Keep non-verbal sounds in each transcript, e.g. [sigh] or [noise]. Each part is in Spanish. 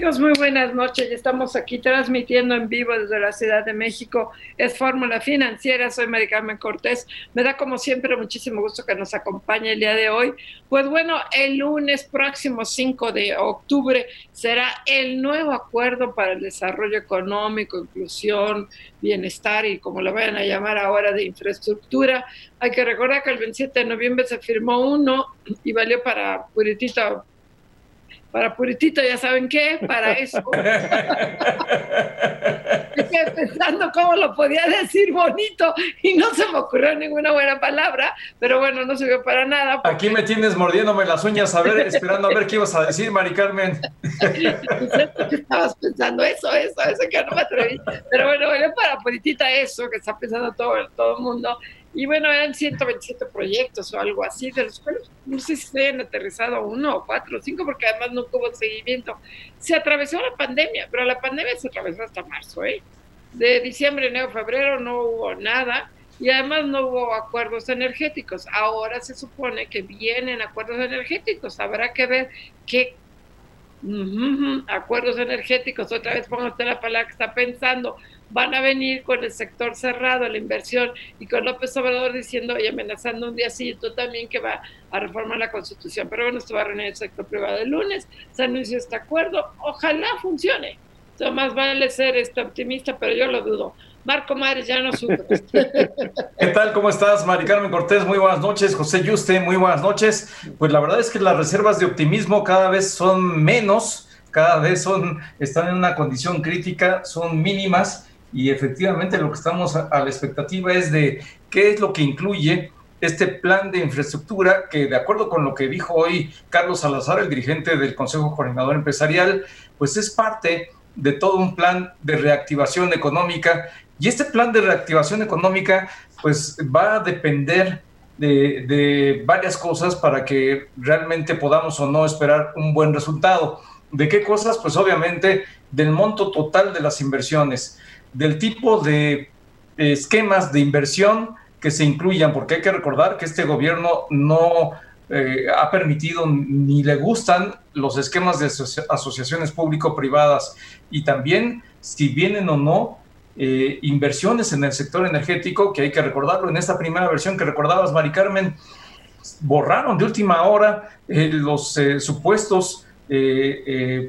Amigos? Muy buenas noches. Estamos aquí transmitiendo en vivo desde la Ciudad de México. Es Fórmula Financiera. Soy Mari Carmen Cortés. Me da como siempre muchísimo gusto que nos acompañe el día de hoy. Pues bueno, el lunes próximo 5 de octubre será el nuevo acuerdo para el desarrollo económico, inclusión, bienestar y como lo vayan a llamar ahora de infraestructura. Hay que recordar que el 27 de noviembre se firmó uno y valió para Puritito para Puritito, ya saben qué, para eso. [laughs] Estoy pensando cómo lo podía decir bonito y no se me ocurrió ninguna buena palabra, pero bueno, no se vio para nada. Aquí me tienes mordiéndome las uñas, a ver, [laughs] esperando a ver qué ibas a decir, Mari Carmen. estabas pensando eso, eso, eso que no me atreví. Pero bueno, bueno, para Puritita eso, que está pensando todo, todo el mundo. Y bueno, eran 127 proyectos o algo así, de los cuales no sé si se hayan aterrizado uno o cuatro o cinco, porque además no hubo seguimiento. Se atravesó la pandemia, pero la pandemia se atravesó hasta marzo, ¿eh? De diciembre, enero, febrero no hubo nada y además no hubo acuerdos energéticos. Ahora se supone que vienen acuerdos energéticos. Habrá que ver qué acuerdos energéticos, otra vez pongo usted la palabra que está pensando, van a venir con el sector cerrado, la inversión, y con López Obrador diciendo y amenazando un día sí, tú también que va a reformar la Constitución. Pero bueno, esto va a reunir el sector privado el lunes, se anunció este acuerdo, ojalá funcione. Entonces, más vale ser este optimista, pero yo lo dudo. Marco Mares, ya no supe. ¿Qué tal? ¿Cómo estás, Mari Carmen Cortés? Muy buenas noches. José Yuste, muy buenas noches. Pues la verdad es que las reservas de optimismo cada vez son menos, cada vez son, están en una condición crítica, son mínimas y efectivamente lo que estamos a, la expectativa es de qué es lo que incluye este plan de infraestructura que de acuerdo con lo que dijo hoy Carlos Salazar, el dirigente del Consejo Coordinador Empresarial, pues es parte de todo un plan de reactivación económica y este plan de reactivación económica pues va a depender de, de varias cosas para que realmente podamos o no esperar un buen resultado. ¿De qué cosas? Pues obviamente del monto total de las inversiones del tipo de esquemas de inversión que se incluyan, porque hay que recordar que este gobierno no eh, ha permitido ni le gustan los esquemas de asociaciones público-privadas. Y también si vienen o no eh, inversiones en el sector energético, que hay que recordarlo, en esta primera versión que recordabas, Mari Carmen, borraron de última hora eh, los supuestos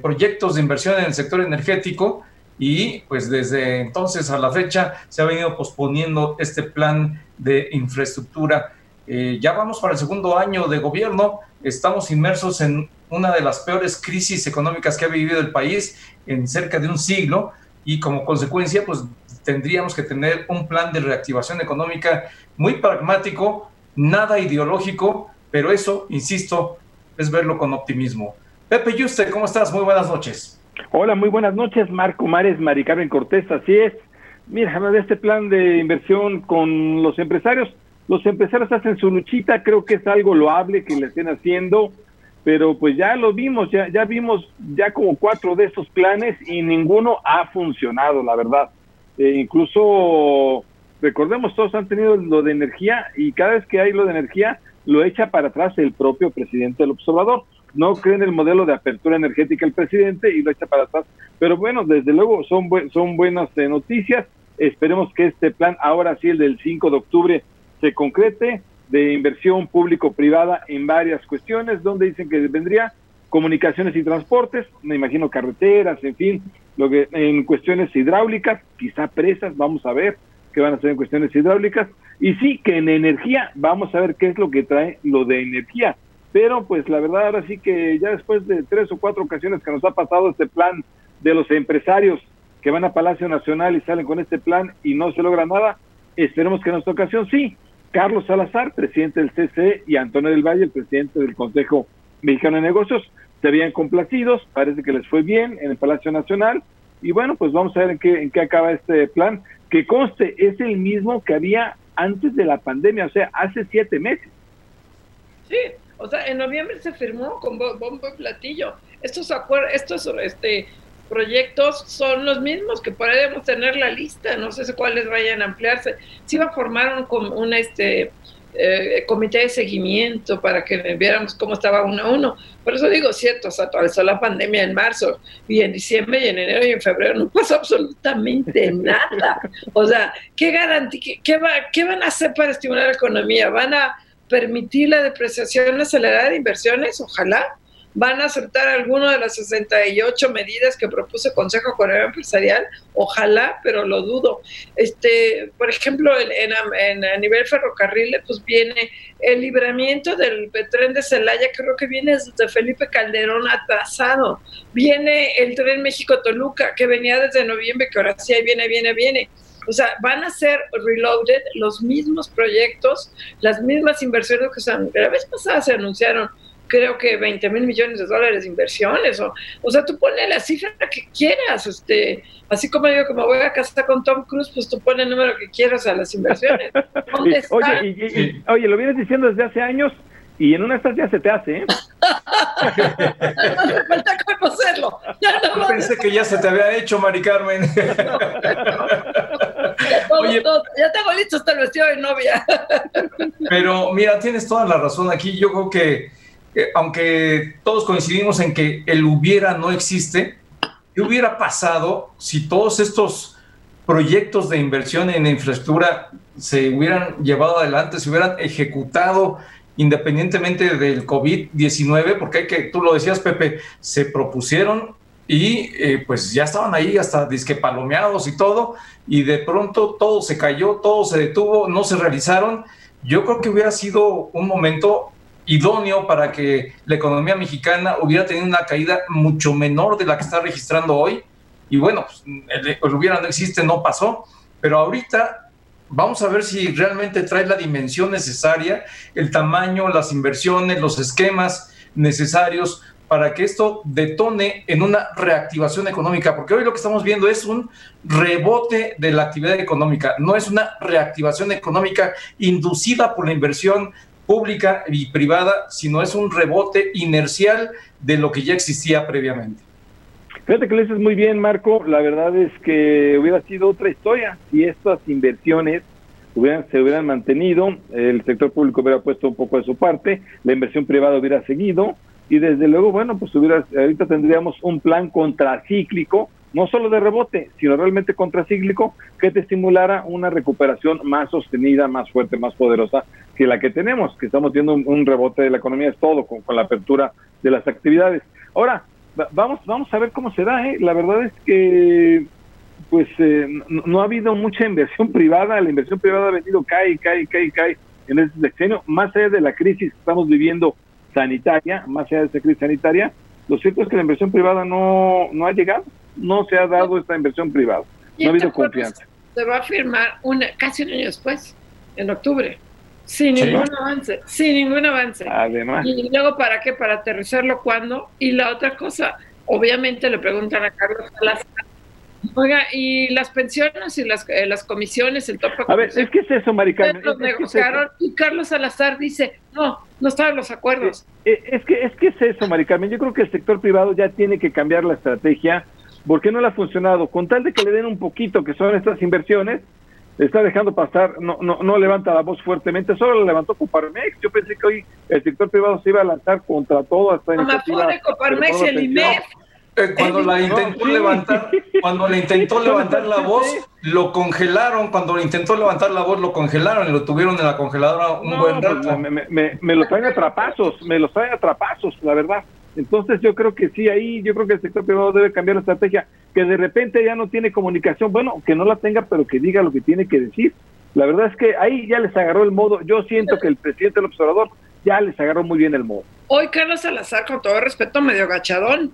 proyectos de inversión en el sector energético y pues desde entonces a la fecha se ha venido posponiendo este plan de infraestructura. Eh, ya vamos para el segundo año de gobierno, estamos inmersos en una de las peores crisis económicas que ha vivido el país en cerca de un siglo y como consecuencia pues tendríamos que tener un plan de reactivación económica muy pragmático, nada ideológico, pero eso, insisto, es verlo con optimismo. Pepe Yuste, ¿cómo estás? Muy buenas noches. Hola, muy buenas noches, Marco Mares, Mari Carmen Cortés, así es. Mira, de este plan de inversión con los empresarios, los empresarios hacen su luchita, creo que es algo loable que le estén haciendo, pero pues ya lo vimos, ya, ya vimos ya como cuatro de estos planes y ninguno ha funcionado, la verdad. Eh, incluso, recordemos, todos han tenido lo de energía y cada vez que hay lo de energía, lo echa para atrás el propio presidente del observador no cree en el modelo de apertura energética el presidente y lo echa para atrás. Pero bueno, desde luego son, son buenas eh, noticias. Esperemos que este plan, ahora sí el del 5 de octubre, se concrete de inversión público-privada en varias cuestiones, donde dicen que vendría comunicaciones y transportes, me imagino carreteras, en fin, lo que en cuestiones hidráulicas, quizá presas, vamos a ver qué van a hacer en cuestiones hidráulicas, y sí que en energía, vamos a ver qué es lo que trae lo de energía, pero pues la verdad ahora sí que ya después de tres o cuatro ocasiones que nos ha pasado este plan de los empresarios que van a Palacio Nacional y salen con este plan y no se logra nada, esperemos que en esta ocasión sí. Carlos Salazar, presidente del CCE, y Antonio del Valle, el presidente del Consejo Mexicano de Negocios, se habían complacidos, parece que les fue bien en el Palacio Nacional, y bueno, pues vamos a ver en qué, en qué acaba este plan, que conste, es el mismo que había antes de la pandemia, o sea, hace siete meses. Sí, o sea, en noviembre se firmó con bombo y platillo. Estos acuerdos, estos este, proyectos son los mismos que podemos tener la lista, no sé cuáles vayan a ampliarse. Si va a formar un, un este, eh, comité de seguimiento para que viéramos cómo estaba uno a uno. Por eso digo, cierto, se atravesó la pandemia en marzo y en diciembre y en enero y en febrero no pasó absolutamente [laughs] nada. O sea, ¿qué garantía, qué, va, qué van a hacer para estimular la economía? ¿Van a permitir la depreciación acelerada de inversiones? Ojalá van a aceptar alguna de las 68 medidas que propuso el Consejo Coronel Empresarial, ojalá, pero lo dudo. Este, por ejemplo, en, a nivel ferrocarril, pues viene el libramiento del tren de Celaya, creo que viene desde Felipe Calderón atrasado. Viene el tren México-Toluca, que venía desde noviembre, que ahora sí viene, viene, viene. O sea, van a ser reloaded los mismos proyectos, las mismas inversiones que se, la vez pasada se anunciaron creo que 20 mil millones de dólares de inversiones, o, o sea, tú pones la cifra que quieras, este, así como digo que me voy a casar con Tom Cruise, pues tú pones el número que quieras a las inversiones. [laughs] oye, oye, lo vienes diciendo desde hace años y en una estas ya se te hace, ¿eh? [laughs] no falta conocerlo. Yo pensé que ya se te había hecho, Mari Carmen. [laughs] [laughs] Oye, ya tengo listo hasta el vestido de novia. [laughs] Pero mira, tienes toda la razón aquí. Yo creo que eh, aunque todos coincidimos en que el hubiera no existe, ¿qué hubiera pasado si todos estos proyectos de inversión en infraestructura se hubieran llevado adelante, se hubieran ejecutado independientemente del COVID-19? Porque hay que, tú lo decías, Pepe, se propusieron y eh, pues ya estaban ahí hasta disque palomeados y todo, y de pronto todo se cayó, todo se detuvo, no se realizaron. Yo creo que hubiera sido un momento idóneo para que la economía mexicana hubiera tenido una caída mucho menor de la que está registrando hoy. Y bueno, pues, el, hubiera no existe, no pasó. Pero ahorita vamos a ver si realmente trae la dimensión necesaria, el tamaño, las inversiones, los esquemas necesarios para que esto detone en una reactivación económica, porque hoy lo que estamos viendo es un rebote de la actividad económica, no es una reactivación económica inducida por la inversión pública y privada, sino es un rebote inercial de lo que ya existía previamente. Fíjate que lo dices muy bien, Marco. La verdad es que hubiera sido otra historia si estas inversiones hubieran, se hubieran mantenido, el sector público hubiera puesto un poco de su parte, la inversión privada hubiera seguido y desde luego, bueno, pues hubiera, ahorita tendríamos un plan contracíclico no solo de rebote, sino realmente contracíclico, que te estimulara una recuperación más sostenida, más fuerte, más poderosa que la que tenemos, que estamos viendo un, rebote de la economía, es todo, con, la apertura de las actividades. Ahora, vamos, vamos a ver cómo se da, ¿eh? La verdad es que pues eh, no, ha habido mucha inversión [laughs] privada, la inversión privada ha venido, cae, cae, cae, cae en este sexenio, más allá de la crisis que estamos viviendo sanitaria, más allá de esa crisis sanitaria, lo cierto es que la inversión privada no, no ha llegado no se ha dado esta inversión privada. No ha habido confianza. Se va a firmar una, casi un año después, en octubre, sin ningún avance, sin ningún avance. Además. Y luego, ¿para qué? Para aterrizarlo cuando. Y la otra cosa, obviamente le preguntan a Carlos Salazar, oiga, y las pensiones y las, eh, las comisiones, el tope. A ver, es que es eso, Maricarmen. Los negociaron y Carlos Salazar dice, no, no estaban los acuerdos. Es, eh, es, que, es que es eso, Maricarmen. Yo creo que el sector privado ya tiene que cambiar la estrategia ¿Por qué no le ha funcionado? Con tal de que le den un poquito, que son estas inversiones, está dejando pasar, no, no, no levanta la voz fuertemente, solo la levantó Coparmex. Yo pensé que hoy el sector privado se iba a lanzar contra todo esta iniciativa. Coparmex el IMEF. Eh, cuando la intentó levantar, cuando le intentó levantar la voz, lo congelaron. Cuando le intentó levantar la voz, lo congelaron y lo tuvieron en la congeladora un buen pues, rato. Me, me, me, lo traen a trapazos, me lo traen a trapazos, la verdad. Entonces yo creo que sí, ahí yo creo que el sector privado debe cambiar la estrategia, que de repente ya no tiene comunicación, bueno, que no la tenga, pero que diga lo que tiene que decir. La verdad es que ahí ya les agarró el modo, yo siento que el presidente del observador ya les agarró muy bien el modo. Hoy Carlos Salazar, con todo respeto, medio gachadón,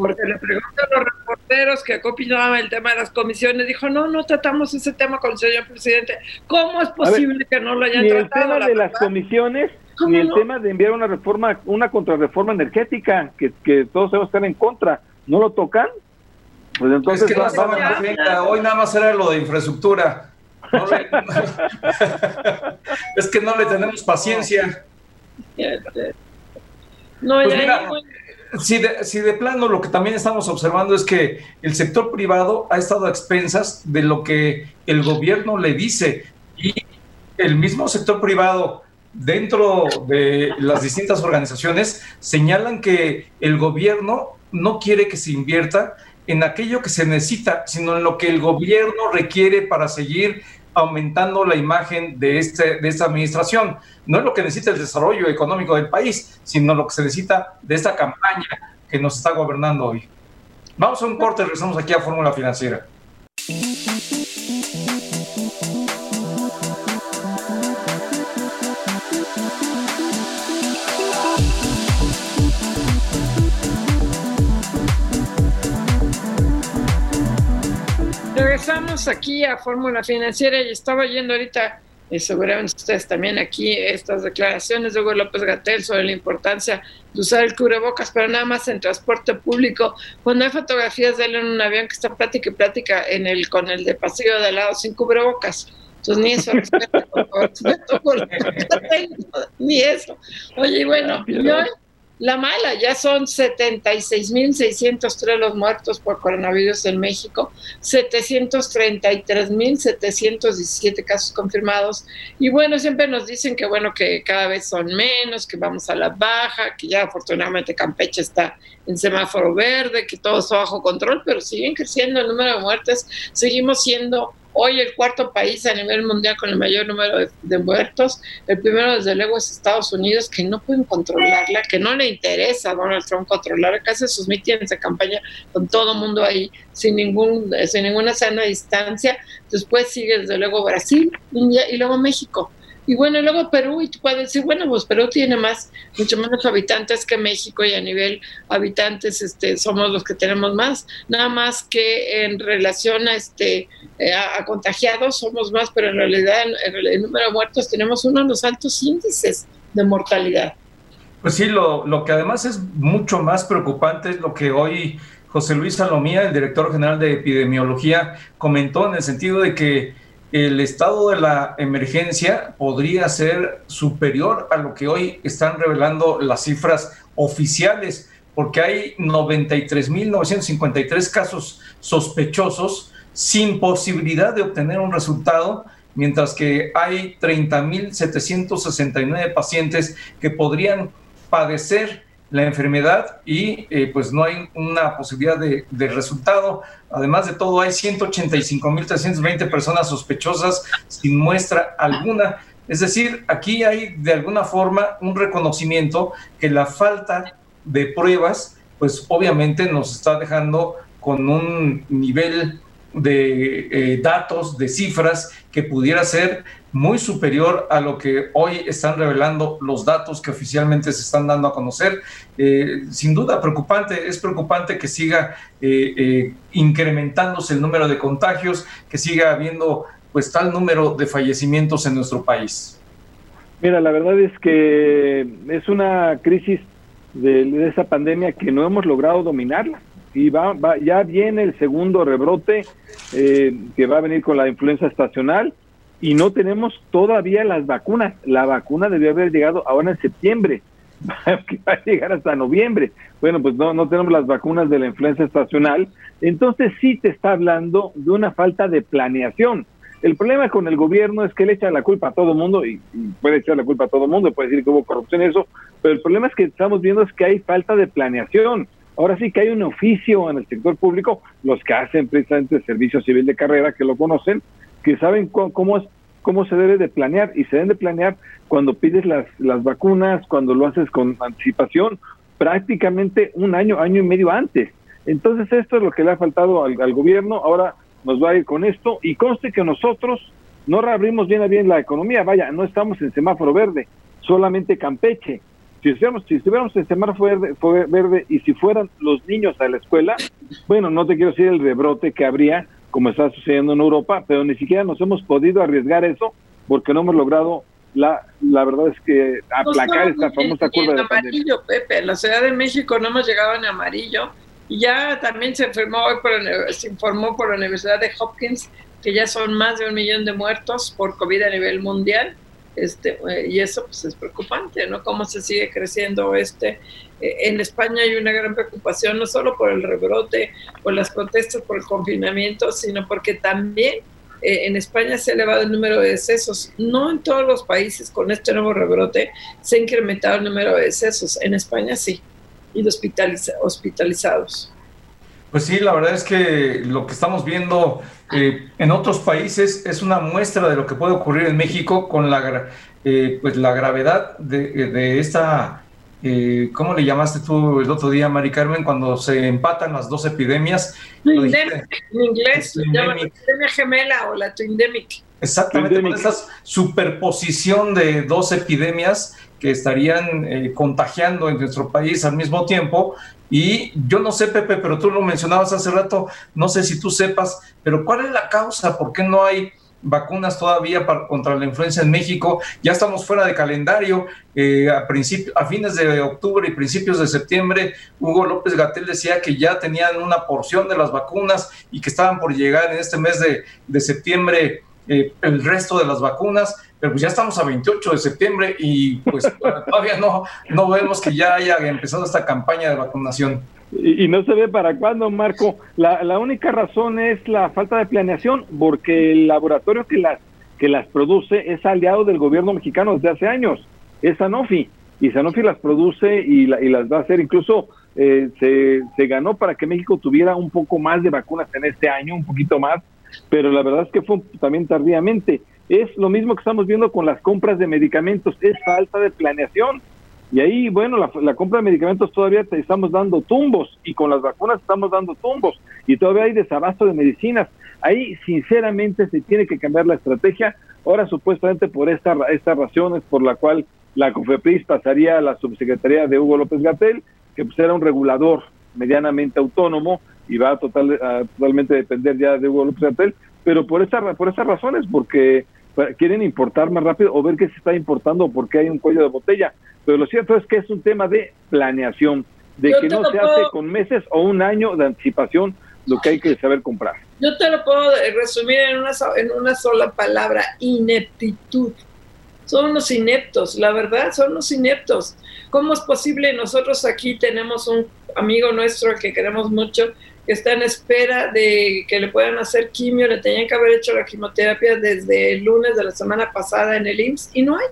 Porque le preguntan a los reporteros que opinaban el tema de las comisiones, dijo, no, no tratamos ese tema con el señor presidente. ¿Cómo es posible que no lo hayan ni tratado? el tema de las comisiones, ni el tema de enviar una reforma, una contrarreforma energética, que, que todos debemos estar en contra, ¿no lo tocan? Pues entonces es que no hoy nada más era lo de infraestructura. [laughs] es que no le tenemos paciencia. No, pues mira, si, de, si de plano lo que también estamos observando es que el sector privado ha estado a expensas de lo que el gobierno le dice y el mismo sector privado dentro de las distintas organizaciones señalan que el gobierno no quiere que se invierta en aquello que se necesita, sino en lo que el gobierno requiere para seguir aumentando la imagen de, este, de esta administración. No es lo que necesita el desarrollo económico del país, sino lo que se necesita de esta campaña que nos está gobernando hoy. Vamos a un corte, regresamos aquí a Fórmula Financiera. Aquí a Fórmula Financiera y estaba yendo ahorita, y seguramente ustedes también aquí, estas declaraciones de Hugo López Gatel sobre la importancia de usar el cubrebocas, pero nada más en transporte público. Cuando hay fotografías de él en un avión que está plática y plática en el, con el de pasillo de lado sin cubrebocas. Entonces, ni eso, ni eso. Oye, bueno, yo la mala, ya son 76.603 los muertos por coronavirus en México, 733.717 casos confirmados. Y bueno, siempre nos dicen que bueno, que cada vez son menos, que vamos a la baja, que ya afortunadamente Campeche está en semáforo verde, que todo está bajo control, pero siguen creciendo el número de muertes, seguimos siendo Hoy el cuarto país a nivel mundial con el mayor número de, muertos. El primero, desde luego, es Estados Unidos, que no pueden controlarla, que no le interesa a Donald Trump controlar, que hace sus mítines de campaña con todo el mundo ahí, sin, ningún, sin ninguna sana distancia. Después sigue, desde luego, Brasil, India y luego México. Y bueno, luego Perú, y tú puedes decir, bueno, pues Perú tiene más, mucho menos habitantes que México y a nivel habitantes este, somos los que tenemos más, nada más que en relación a, este, eh, a, contagiados somos más, pero en realidad en, el número de muertos tenemos uno de los altos índices de mortalidad. Pues sí, lo, lo que además es mucho más preocupante es lo que hoy José Luis Salomía, el director general de epidemiología, comentó en el sentido de que el estado de la emergencia podría ser superior a lo que hoy están revelando las cifras oficiales, porque hay 93.953 casos sospechosos sin posibilidad de obtener un resultado, mientras que hay 30.769 pacientes que podrían padecer la enfermedad y eh, pues no hay una posibilidad de, resultado. Además de todo, hay 185.320 personas sospechosas sin muestra alguna. Es decir, aquí hay de alguna forma un reconocimiento que la falta de pruebas, pues obviamente nos está dejando con un nivel de eh, datos, de cifras que pudiera ser muy superior a lo que hoy están revelando los datos que oficialmente se están dando a conocer. Eh, sin duda, preocupante, es preocupante que siga eh, incrementándose el número de contagios, que siga habiendo pues tal número de fallecimientos en nuestro país. Mira, la verdad es que es una crisis de, de esa pandemia que no hemos logrado dominarla y va, ya viene el segundo rebrote eh, que va a venir con la influenza estacional y no tenemos todavía las vacunas. La vacuna debió haber llegado ahora en septiembre, [laughs] que va a llegar hasta noviembre. Bueno, pues no, no tenemos las vacunas de la influenza estacional. Entonces sí te está hablando de una falta de planeación. El problema con el gobierno es que le echa la culpa a todo mundo y, y, puede echar la culpa a todo mundo, puede decir que hubo corrupción y eso, pero el problema es que estamos viendo es que hay falta de planeación. Ahora sí que hay un oficio en el sector público, los que hacen precisamente servicio civil de carrera, que lo conocen, que saben cómo, es, cómo se debe de planear y se deben de planear cuando pides las, las vacunas, cuando lo haces con anticipación, prácticamente un año, año y medio antes. Entonces esto es lo que le ha faltado al, al gobierno, ahora nos va a ir con esto y conste que nosotros no reabrimos bien a bien la economía, vaya, no estamos en semáforo verde, solamente Campeche, Si estuviéramos, si estuviéramos en semáforo verde, verde y si fueran los niños a la escuela, bueno, no te quiero decir el rebrote que habría, como está sucediendo en Europa, pero ni siquiera nos hemos podido arriesgar eso porque no hemos logrado la, la verdad es que aplacar esta famosa curva de amarillo, Pepe, en la Ciudad de México no hemos llegado en amarillo y ya también se informó hoy por, se informó por la Universidad de Hopkins que ya son más de un millón de muertos por COVID a nivel mundial. Este, eh, y eso pues es preocupante, ¿no? Cómo se sigue creciendo este. Eh, en España hay una gran preocupación, no solo por el rebrote, por las protestas, por el confinamiento, sino porque también eh, en España se ha elevado el número de decesos. No en todos los países con este nuevo rebrote se ha incrementado el número de decesos. En España sí, y de hospitalizados. Pues sí, la verdad es que lo que estamos viendo eh, en otros países es una muestra de lo que puede ocurrir en México con la, eh, pues la gravedad de, esta, eh, ¿cómo le llamaste tú el otro día, Mari Carmen, cuando se empatan las dos epidemias? en inglés, la epidemia gemela o la twindemic. Exactamente, con esa superposición de dos epidemias que estarían eh, contagiando en nuestro país al mismo tiempo. Y yo no sé, Pepe, pero tú lo mencionabas hace rato, no sé si tú sepas, pero ¿cuál es la causa? ¿Por qué no hay vacunas todavía para, contra la influenza en México? Ya estamos fuera de calendario. Eh, a, a fines de octubre y principios de septiembre, Hugo López Gatel decía que ya tenían una porción de las vacunas y que estaban por llegar en este mes de, de septiembre eh, el resto de las vacunas, pero pues ya estamos a 28 de septiembre y pues [laughs] todavía no, no vemos que ya haya empezado esta campaña de vacunación. Y, no se ve para cuándo, Marco. La, la, única razón es la falta de planeación, porque el laboratorio que las, que las produce es aliado del gobierno mexicano desde hace años, es Sanofi, y Sanofi las produce y, y las va a hacer. Incluso eh, se, se ganó para que México tuviera un poco más de vacunas en este año, un poquito más, pero la verdad es que fue también tardíamente. Es lo mismo que estamos viendo con las compras de medicamentos, es falta de planeación. Y ahí, bueno, la, compra de medicamentos todavía te estamos dando tumbos y con las vacunas estamos dando tumbos y todavía hay desabasto de medicinas. Ahí, sinceramente, se tiene que cambiar la estrategia. Ahora, supuestamente, por esta, estas razones por la cual la COFEPRIS pasaría a la subsecretaría de Hugo López Gatel, que pues era un regulador medianamente autónomo y va a, total, totalmente depender ya de Hugo López pero por, esta, por estas razones, porque quieren importar más rápido o ver qué se está importando o porque hay un cuello de botella. Pero lo cierto es que es un tema de planeación, de que no se hace con meses o un año de anticipación lo que hay que saber comprar. Yo te lo puedo resumir en una, en una sola palabra, ineptitud. Son los ineptos, la verdad, son los ineptos. ¿Cómo es posible? Nosotros aquí tenemos un amigo nuestro que queremos mucho, que está en espera de que le puedan hacer quimio, le tenían que haber hecho la quimioterapia desde el lunes de la semana pasada en el IMSS y no hay.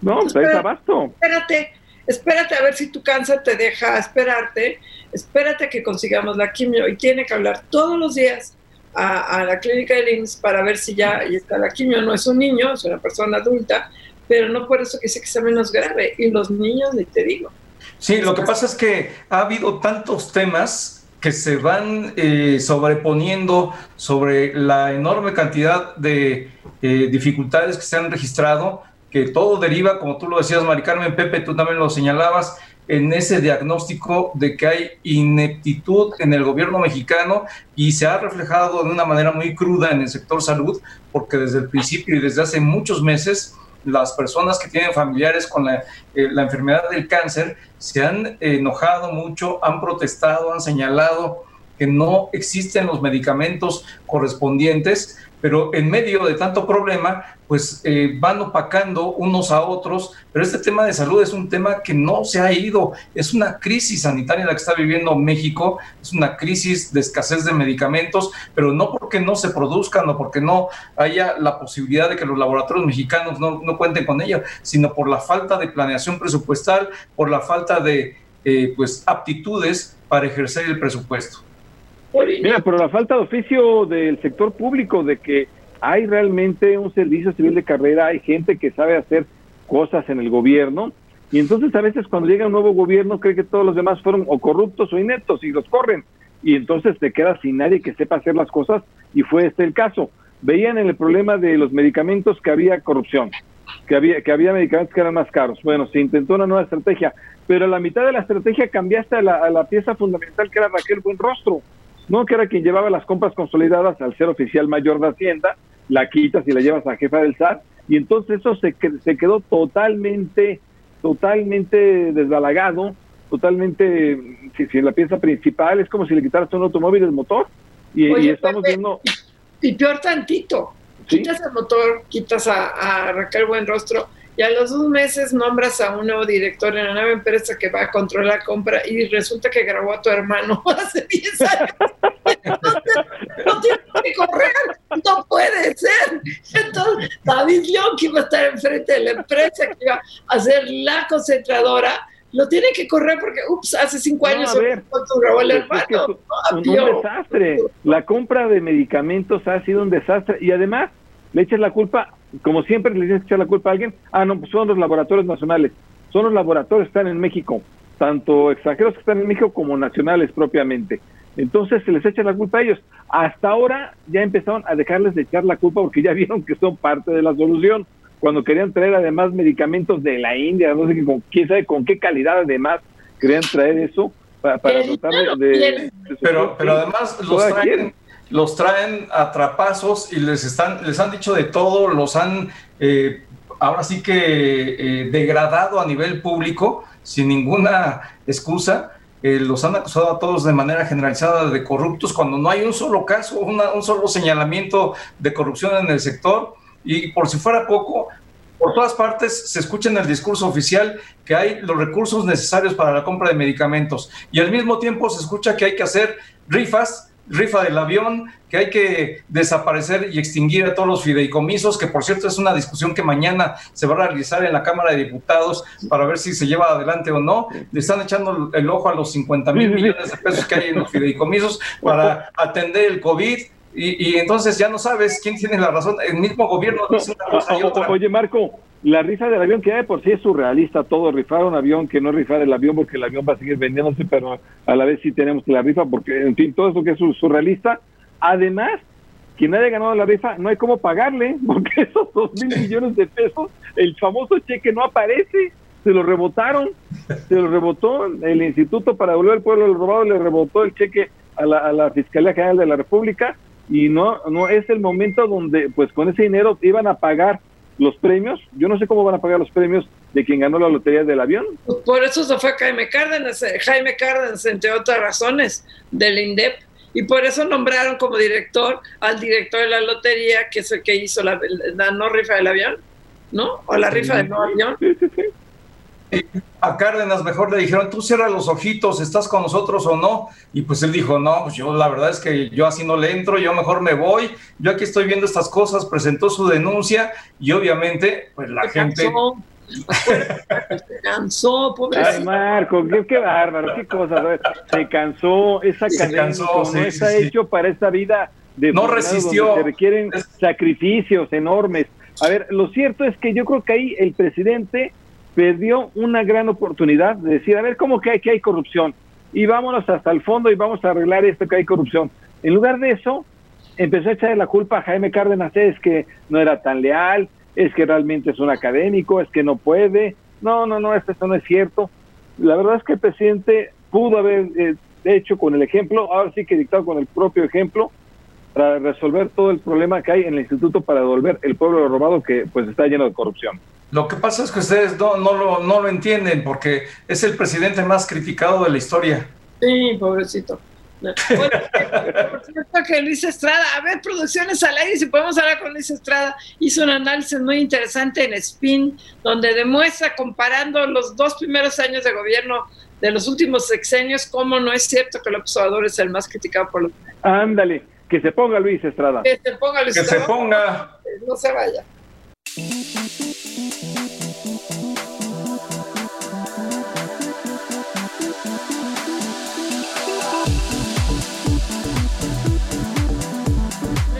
No, está pues, abasto. Espérate, espérate a ver si tu cáncer te deja esperarte, espérate que consigamos la quimio y tiene que hablar todos los días a, la clínica del IMSS para ver si ya está la quimio. No es un niño, es una persona adulta, pero no por eso que dice que sea menos grave. Y los niños, ni te digo. Sí, lo que pasa es que ha habido tantos temas que se van eh, sobreponiendo sobre la enorme cantidad de eh, dificultades que se han registrado, que todo deriva, como tú lo decías, Mari Carmen, Pepe, tú también lo señalabas, en ese diagnóstico de que hay ineptitud en el gobierno mexicano y se ha reflejado de una manera muy cruda en el sector salud, porque desde el principio y desde hace muchos meses las personas que tienen familiares con la, eh, la enfermedad del cáncer se han enojado mucho, han protestado, han señalado que no existen los medicamentos correspondientes, pero en medio de tanto problema, pues eh, van opacando unos a otros, pero este tema de salud es un tema que no se ha ido, es una crisis sanitaria la que está viviendo México, es una crisis de escasez de medicamentos, pero no porque no se produzcan o porque no haya la posibilidad de que los laboratorios mexicanos no, cuenten con ella, sino por la falta de planeación presupuestal, por la falta de eh, pues aptitudes para ejercer el presupuesto. Mira, pero la falta de oficio del sector público, de que hay realmente un servicio civil de carrera, hay gente que sabe hacer cosas en el gobierno, y entonces a veces cuando llega un nuevo gobierno cree que todos los demás fueron o corruptos o ineptos y los corren, y entonces te quedas sin nadie que sepa hacer las cosas, y fue este el caso. Veían en el problema de los medicamentos que había corrupción, que había, que había medicamentos que eran más caros. Bueno, se intentó una nueva estrategia, pero a la mitad de la estrategia cambiaste a la, pieza fundamental que era Raquel Buenrostro, ¿no? Que era quien llevaba las compras consolidadas al ser oficial mayor de Hacienda, la quitas y la llevas a jefa del SAT, y entonces eso se, se quedó totalmente, totalmente desbalagado, totalmente, si, si la pieza principal es como si le quitaras un automóvil el motor, y, estamos viendo... Y peor tantito, quitas el motor, quitas a, a Raquel Buenrostro, y a los dos meses nombras a un nuevo director en la nueva empresa que va a controlar la compra y resulta que grabó a tu hermano [laughs] hace 10 años. no tiene que correr, no puede ser. Entonces, David León, que iba a estar enfrente de la empresa, que iba a ser la concentradora, lo tiene que correr porque, ups, hace cinco años no, ver, grabó el hermano. Es un, un desastre. La compra de medicamentos ha sido un desastre y además le echas la culpa como siempre le tienes que echar la culpa a alguien, ah, no, pues son los laboratorios nacionales, son los laboratorios que están en México, tanto extranjeros que están en México como nacionales propiamente. Entonces se les echa la culpa a ellos. Hasta ahora ya empezaron a dejarles de echar la culpa porque ya [laughs] vieron que son parte de la solución. Cuando querían traer además medicamentos de la India, no sé con, quién sabe con qué calidad además querían traer eso para, tratar de, pero, pero además los traen, los traen a trapazos y les, están, les han dicho de todo, los han eh, ahora sí que eh, degradado a nivel público sin ninguna excusa. Eh, los han acusado a todos de manera generalizada de corruptos cuando no hay un solo caso, un solo señalamiento de corrupción en el sector. Y por si fuera poco, por todas partes se escucha en el discurso oficial que hay los recursos necesarios para la compra de medicamentos y al mismo tiempo se escucha que hay que hacer rifas rifa del avión, que hay que desaparecer y extinguir a todos los fideicomisos, que por cierto es una discusión que mañana se va a realizar en la Cámara de Diputados para ver si se lleva adelante o no. Le están echando el ojo a los 50 mil millones de pesos que hay en los fideicomisos para atender el COVID. Y, entonces ya no sabes quién tiene la razón. El mismo gobierno [laughs] Oye, Marco, la rifa del avión, que de por sí es surrealista todo, rifar un avión que no rifar el avión porque el avión va a seguir vendiéndose, pero a la vez sí tenemos la rifa porque, en fin, todo eso que es surrealista. Además, quien haya ganado la rifa, no hay cómo pagarle, [laughs] porque esos dos mil millones de pesos, el famoso cheque no aparece, se lo rebotaron, se lo rebotó el Instituto para devolver al pueblo del robado, le rebotó el cheque a la, a la Fiscalía General de la República y no, no es el momento donde, pues con ese dinero iban a pagar los premios. Yo no sé cómo van a pagar los premios de quien ganó la lotería del avión. Por eso se fue Jaime Cárdenas, eh, Jaime Cárdenas, entre otras razones, del INDEP. Y por eso nombraron como director al director de la lotería, que es el que hizo la, no rifa del avión, ¿no? O la rifa del no avión. Sí, sí, sí a Cárdenas mejor le dijeron, tú cierra los ojitos, ¿estás con nosotros o no? Y pues él dijo, no, pues yo la verdad es que yo así no le entro, yo mejor me voy, yo aquí estoy viendo estas cosas, presentó su denuncia y obviamente pues la gente... se cansó, Ay, Marco, qué, bárbaro, qué cosa. Se cansó, esa cadena no está hecho para esta vida de no resistió. Se requieren sacrificios enormes. A ver, lo cierto es que yo creo que ahí el presidente perdió una gran oportunidad de decir, a ver, ¿cómo que hay, que hay corrupción? Y vámonos hasta el fondo y vamos a arreglar esto que hay corrupción. En lugar de eso, empezó a echarle la culpa a Jaime Cárdenas, es que no era tan leal, es que realmente es un académico, es que no puede. No, no, no, esto, no es cierto. La verdad es que el presidente pudo haber eh, hecho con el ejemplo, ahora sí que dictado con el propio ejemplo, para resolver todo el problema que hay en el instituto para devolver el pueblo robado que pues está lleno de corrupción. Lo que pasa es que ustedes no, no, lo, no lo entienden porque es el presidente más criticado de la historia. Sí, pobrecito. Bueno, [laughs] por cierto que Luis Estrada, a ver, producciones al aire, si podemos hablar con Luis Estrada, hizo un análisis muy interesante en Spin, donde demuestra, comparando los dos primeros años de gobierno de los últimos sexenios, cómo no es cierto que el observador es el más criticado por los... Ándale, que se ponga Luis Estrada. Que se ponga Luis Estrada. Que se ponga. No se vaya.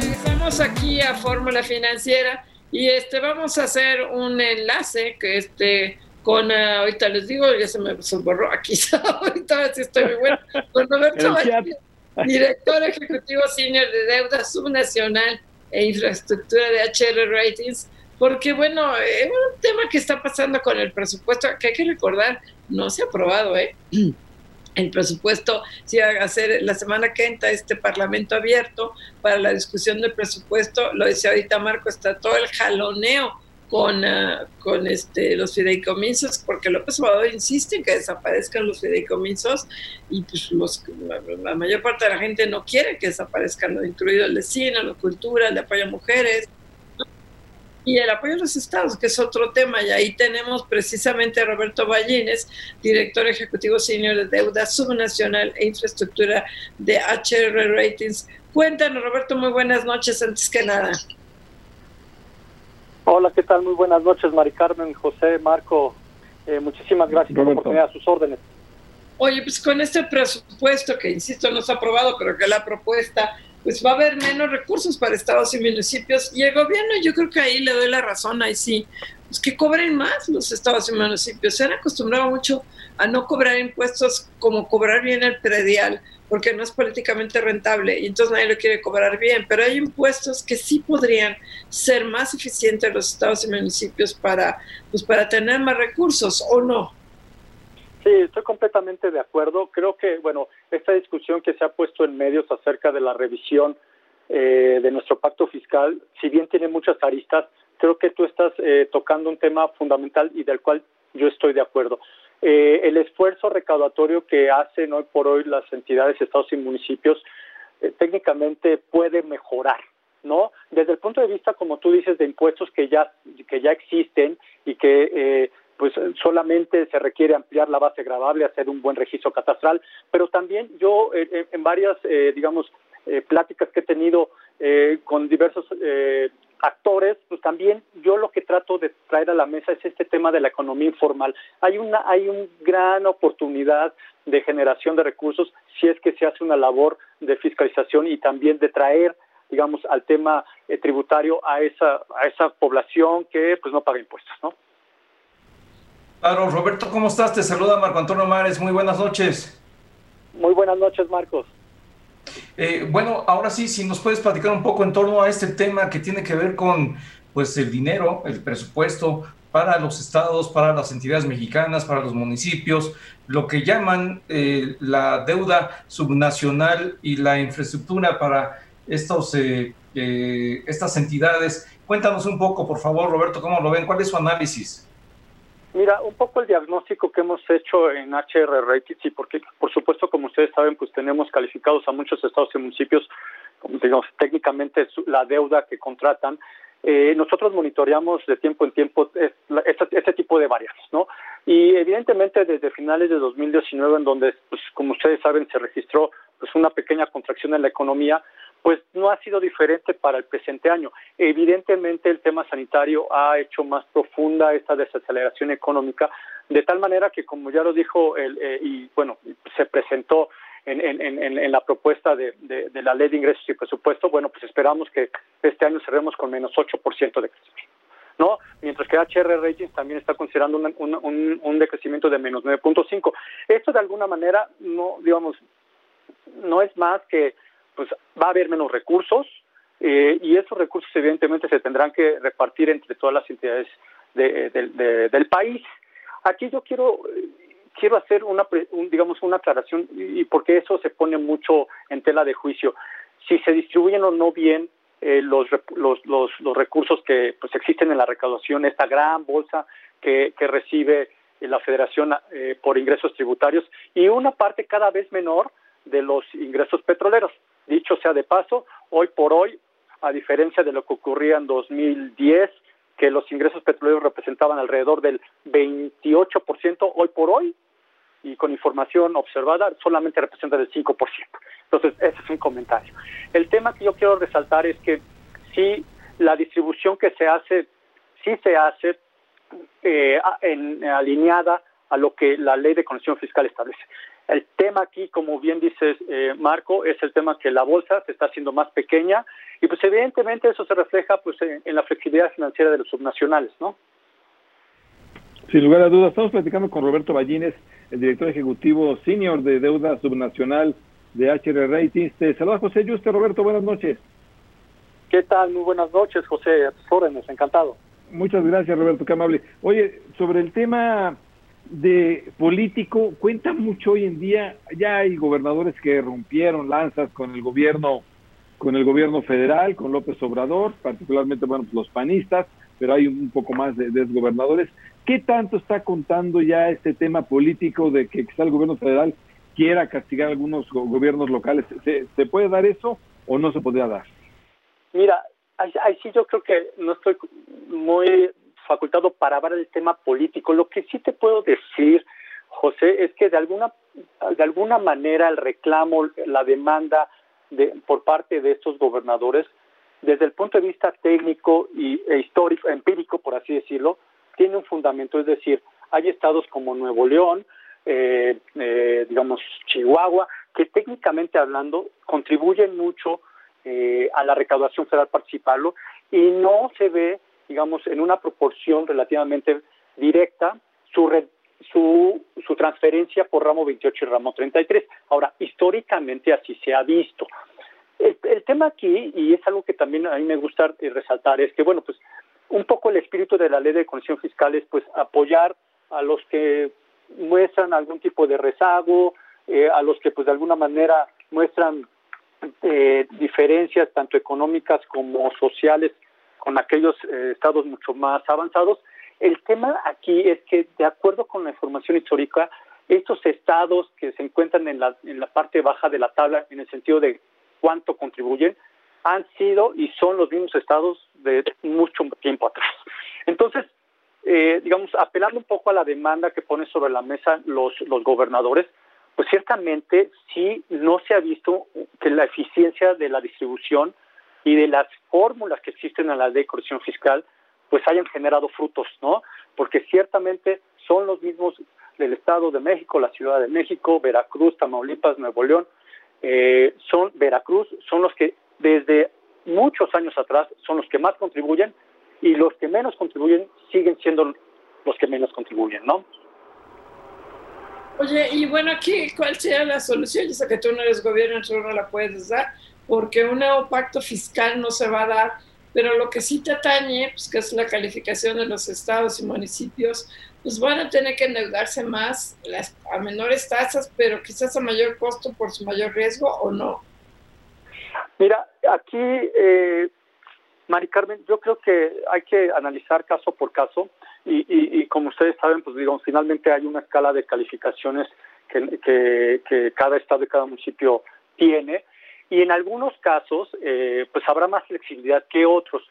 Regresamos aquí a Fórmula Financiera y este vamos a hacer un enlace que este con uh, ahorita les digo ya se me borró aquí [laughs] ahorita sí estoy muy bueno con Roberto director ejecutivo senior de deuda subnacional e infraestructura de HR Ratings porque bueno, es un tema que está pasando con el presupuesto, que hay que recordar, no se ha aprobado, ¿eh? [clears throat] El presupuesto si va a ser la semana que entra este parlamento abierto para la discusión del presupuesto, lo decía ahorita Marco, está todo el jaloneo con, ah, con este, los fideicomisos, porque López Obrador insiste en que desaparezcan los fideicomisos y pues los, la, mayor parte de la gente no quiere que desaparezcan, incluido el de cine, la cultura, el de apoyo a mujeres, y el apoyo a los estados, que es otro tema. Y ahí tenemos precisamente a Roberto Ballines, director ejecutivo senior de deuda subnacional e infraestructura de HR Ratings. Cuéntanos, Roberto, muy buenas noches antes que nada. Hola, ¿qué tal? Muy buenas noches, Mari Carmen, José, Marco. Eh, muchísimas gracias por la oportunidad, a sus órdenes. Oye, pues con este presupuesto que, insisto, no se ha aprobado, pero que la propuesta pues va a haber menos recursos para estados y municipios. Y el gobierno, yo creo que ahí le doy la razón, ahí sí, pues que cobren más los estados y municipios. Se han acostumbrado mucho a no cobrar impuestos como cobrar bien el predial, porque no es políticamente rentable y entonces nadie lo quiere cobrar bien. Pero hay impuestos que sí podrían ser más eficientes los estados y municipios para, pues, para tener más recursos, ¿o no? Sí, estoy completamente de acuerdo. Creo que, bueno, esta discusión que se ha puesto en medios acerca de la revisión eh, de nuestro pacto fiscal, si bien tiene muchas aristas, creo que tú estás eh, tocando un tema fundamental y del cual yo estoy de acuerdo. Eh, el esfuerzo recaudatorio que hacen hoy por hoy las entidades, estados y municipios, técnicamente puede mejorar. ¿no? Desde el punto de vista, como tú dices, de impuestos que ya que ya existen y que pues solamente se requiere ampliar la base grabable, hacer un buen registro catastral, pero también yo eh, eh, en varias, eh, digamos, pláticas que he tenido con diversos actores, pues también yo lo que trato de traer a la mesa es este tema de la economía informal. Hay una, hay una gran oportunidad de generación de recursos si es que se hace una labor de fiscalización y también de traer digamos al tema tributario a esa a esa población que pues no paga impuestos, ¿no? Claro, Roberto, ¿cómo estás? Te saluda Marco Antonio Mares. Muy buenas noches. Muy buenas noches, Marcos. Eh, bueno, ahora sí, si nos puedes platicar un poco en torno a este tema que tiene que ver con pues el dinero, el presupuesto para los estados, para las entidades mexicanas, para los municipios, lo que llaman eh, la deuda subnacional y la infraestructura para estos, eh, estas entidades. Cuéntanos un poco, por favor, Roberto, cómo lo ven, cuál es su análisis. Mira, un poco el diagnóstico que hemos hecho en HR Ratings, y porque, por supuesto, como ustedes saben, pues tenemos calificados a muchos estados y municipios, como digamos, técnicamente la deuda que contratan. Eh, nosotros monitoreamos de tiempo en tiempo este, este, tipo de variables, ¿no? Y evidentemente desde finales de 2019, en donde, pues, como ustedes saben, se registró pues una pequeña contracción en la economía, pues no ha sido diferente para el presente año. Evidentemente el tema sanitario ha hecho más profunda esta desaceleración económica, de tal manera que, como ya lo dijo, el, eh, y bueno, se presentó en, en, la propuesta de, la ley de ingresos y presupuesto, bueno, pues esperamos que este año cerremos con menos 8% de crecimiento. ¿no? Mientras que HR Ratings también está considerando un, un decrecimiento de menos 9.5. Esto de alguna manera no, digamos, no es más que pues va a haber menos recursos eh, y esos recursos evidentemente se tendrán que repartir entre todas las entidades del país. Aquí yo quiero quiero hacer una digamos una aclaración y porque eso se pone mucho en tela de juicio. Si se distribuyen o no bien eh, los, los, los, los, recursos que pues existen en la recaudación, esta gran bolsa que, que recibe la Federación eh, por ingresos tributarios y una parte cada vez menor de los ingresos petroleros. Dicho sea de paso, hoy por hoy, a diferencia de lo que ocurría en 2010, que los ingresos petroleros representaban alrededor del 28%, hoy por hoy, y con información observada, solamente representa el 5%. Entonces, ese es un comentario. El tema que yo quiero resaltar es que si la distribución que se hace, sí se hace eh, en, alineada a lo que la ley de conexión fiscal establece. El tema aquí, como bien dices, eh, Marco, es el tema que la bolsa se está haciendo más pequeña y pues evidentemente eso se refleja pues en, la flexibilidad financiera de los subnacionales, ¿no? Sin lugar a dudas, estamos platicando con Roberto Ballines, el director ejecutivo senior de deuda subnacional de HR Ratings. Te saluda José Yuste. Roberto, buenas noches. ¿Qué tal? Muy buenas noches, José. A órdenes, encantado. Muchas gracias, Roberto, qué amable. Oye, sobre el tema de político, cuenta mucho hoy en día, ya hay gobernadores que rompieron lanzas con el gobierno, con el gobierno federal, con López Obrador, particularmente, bueno, los panistas, pero hay un poco más de, gobernadores. ¿Qué tanto está contando ya este tema político de que quizá el gobierno federal quiera castigar a algunos gobiernos locales? ¿Se, ¿Se, puede dar eso o no se podría dar? Mira, ahí sí yo creo que no estoy muy facultado para hablar del tema político. Lo que sí te puedo decir, José, es que de alguna de alguna manera el reclamo, la demanda de, por parte de estos gobernadores, desde el punto de vista técnico y e histórico, empírico, por así decirlo, tiene un fundamento. Es decir, hay estados como Nuevo León, eh, eh, digamos Chihuahua, que técnicamente hablando contribuyen mucho eh, a la recaudación federal participarlo y no se ve digamos, en una proporción relativamente directa su, su, su transferencia por ramo 28 y ramo 33. Ahora, históricamente así se ha visto. El, el, tema aquí, y es algo que también a mí me gusta resaltar, es que, bueno, pues un poco el espíritu de la ley de conexión fiscal es pues apoyar a los que muestran algún tipo de rezago, eh, a los que pues de alguna manera muestran eh, diferencias tanto económicas como sociales con aquellos eh, estados mucho más avanzados. El tema aquí es que, de acuerdo con la información histórica, estos estados que se encuentran en la, en la parte baja de la tabla, en el sentido de cuánto contribuyen, han sido y son los mismos estados de mucho tiempo atrás. Entonces, eh, digamos, apelando un poco a la demanda que ponen sobre la mesa los, los gobernadores, pues ciertamente sí no se ha visto que la eficiencia de la distribución y de las fórmulas que existen en la ley de corrección fiscal, pues hayan generado frutos, ¿no? Porque ciertamente son los mismos del Estado de México, la Ciudad de México, Veracruz, Tamaulipas, Nuevo León, eh, son Veracruz, son los que desde muchos años atrás son los que más contribuyen y los que menos contribuyen siguen siendo los que menos contribuyen, ¿no? Oye, y bueno, aquí, ¿cuál sería la solución? Yo sé que tú no eres gobierno, tú no la puedes dar, porque un nuevo pacto fiscal no se va a dar, pero lo que sí te atañe, pues que es la calificación de los estados y municipios, pues van a tener que endeudarse más las, a menores tasas, pero quizás a mayor costo por su mayor riesgo o no. Mira, aquí, eh, Mari Carmen, yo creo que hay que analizar caso por caso y, y, y como ustedes saben, pues digamos, finalmente hay una escala de calificaciones que, cada estado y cada municipio tiene y en algunos casos eh, pues habrá más flexibilidad que otros.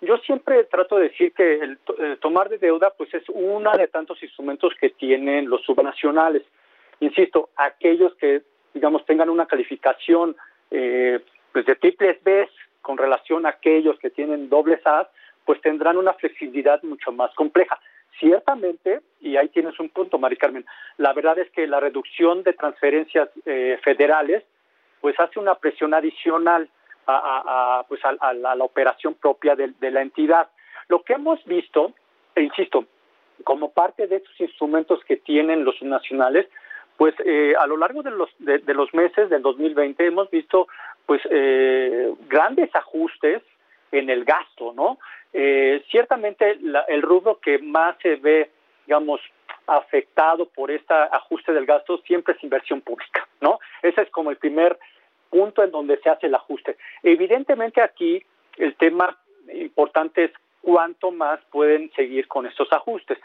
Yo siempre trato de decir que el, el, tomar de deuda pues es uno de tantos instrumentos que tienen los subnacionales. Insisto, aquellos que digamos tengan una calificación eh, pues de triples B con relación a aquellos que tienen dobles A, pues tendrán una flexibilidad mucho más compleja. Ciertamente, y ahí tienes un punto, Mari Carmen, la verdad es que la reducción de transferencias eh, federales pues hace una presión adicional a, a, a pues a, a, la, operación propia de, de, la entidad. Lo que hemos visto, e insisto, como parte de estos instrumentos que tienen los nacionales, pues eh, a lo largo de los de, de, los meses del 2020 hemos visto pues eh, grandes ajustes en el gasto, ¿no? Eh, ciertamente la, el rubro que más se ve, digamos, afectado por este ajuste del gasto siempre es inversión pública, ¿no? Ese es como el primer punto en donde se hace el ajuste. Evidentemente aquí el tema importante es cuánto más pueden seguir con estos ajustes.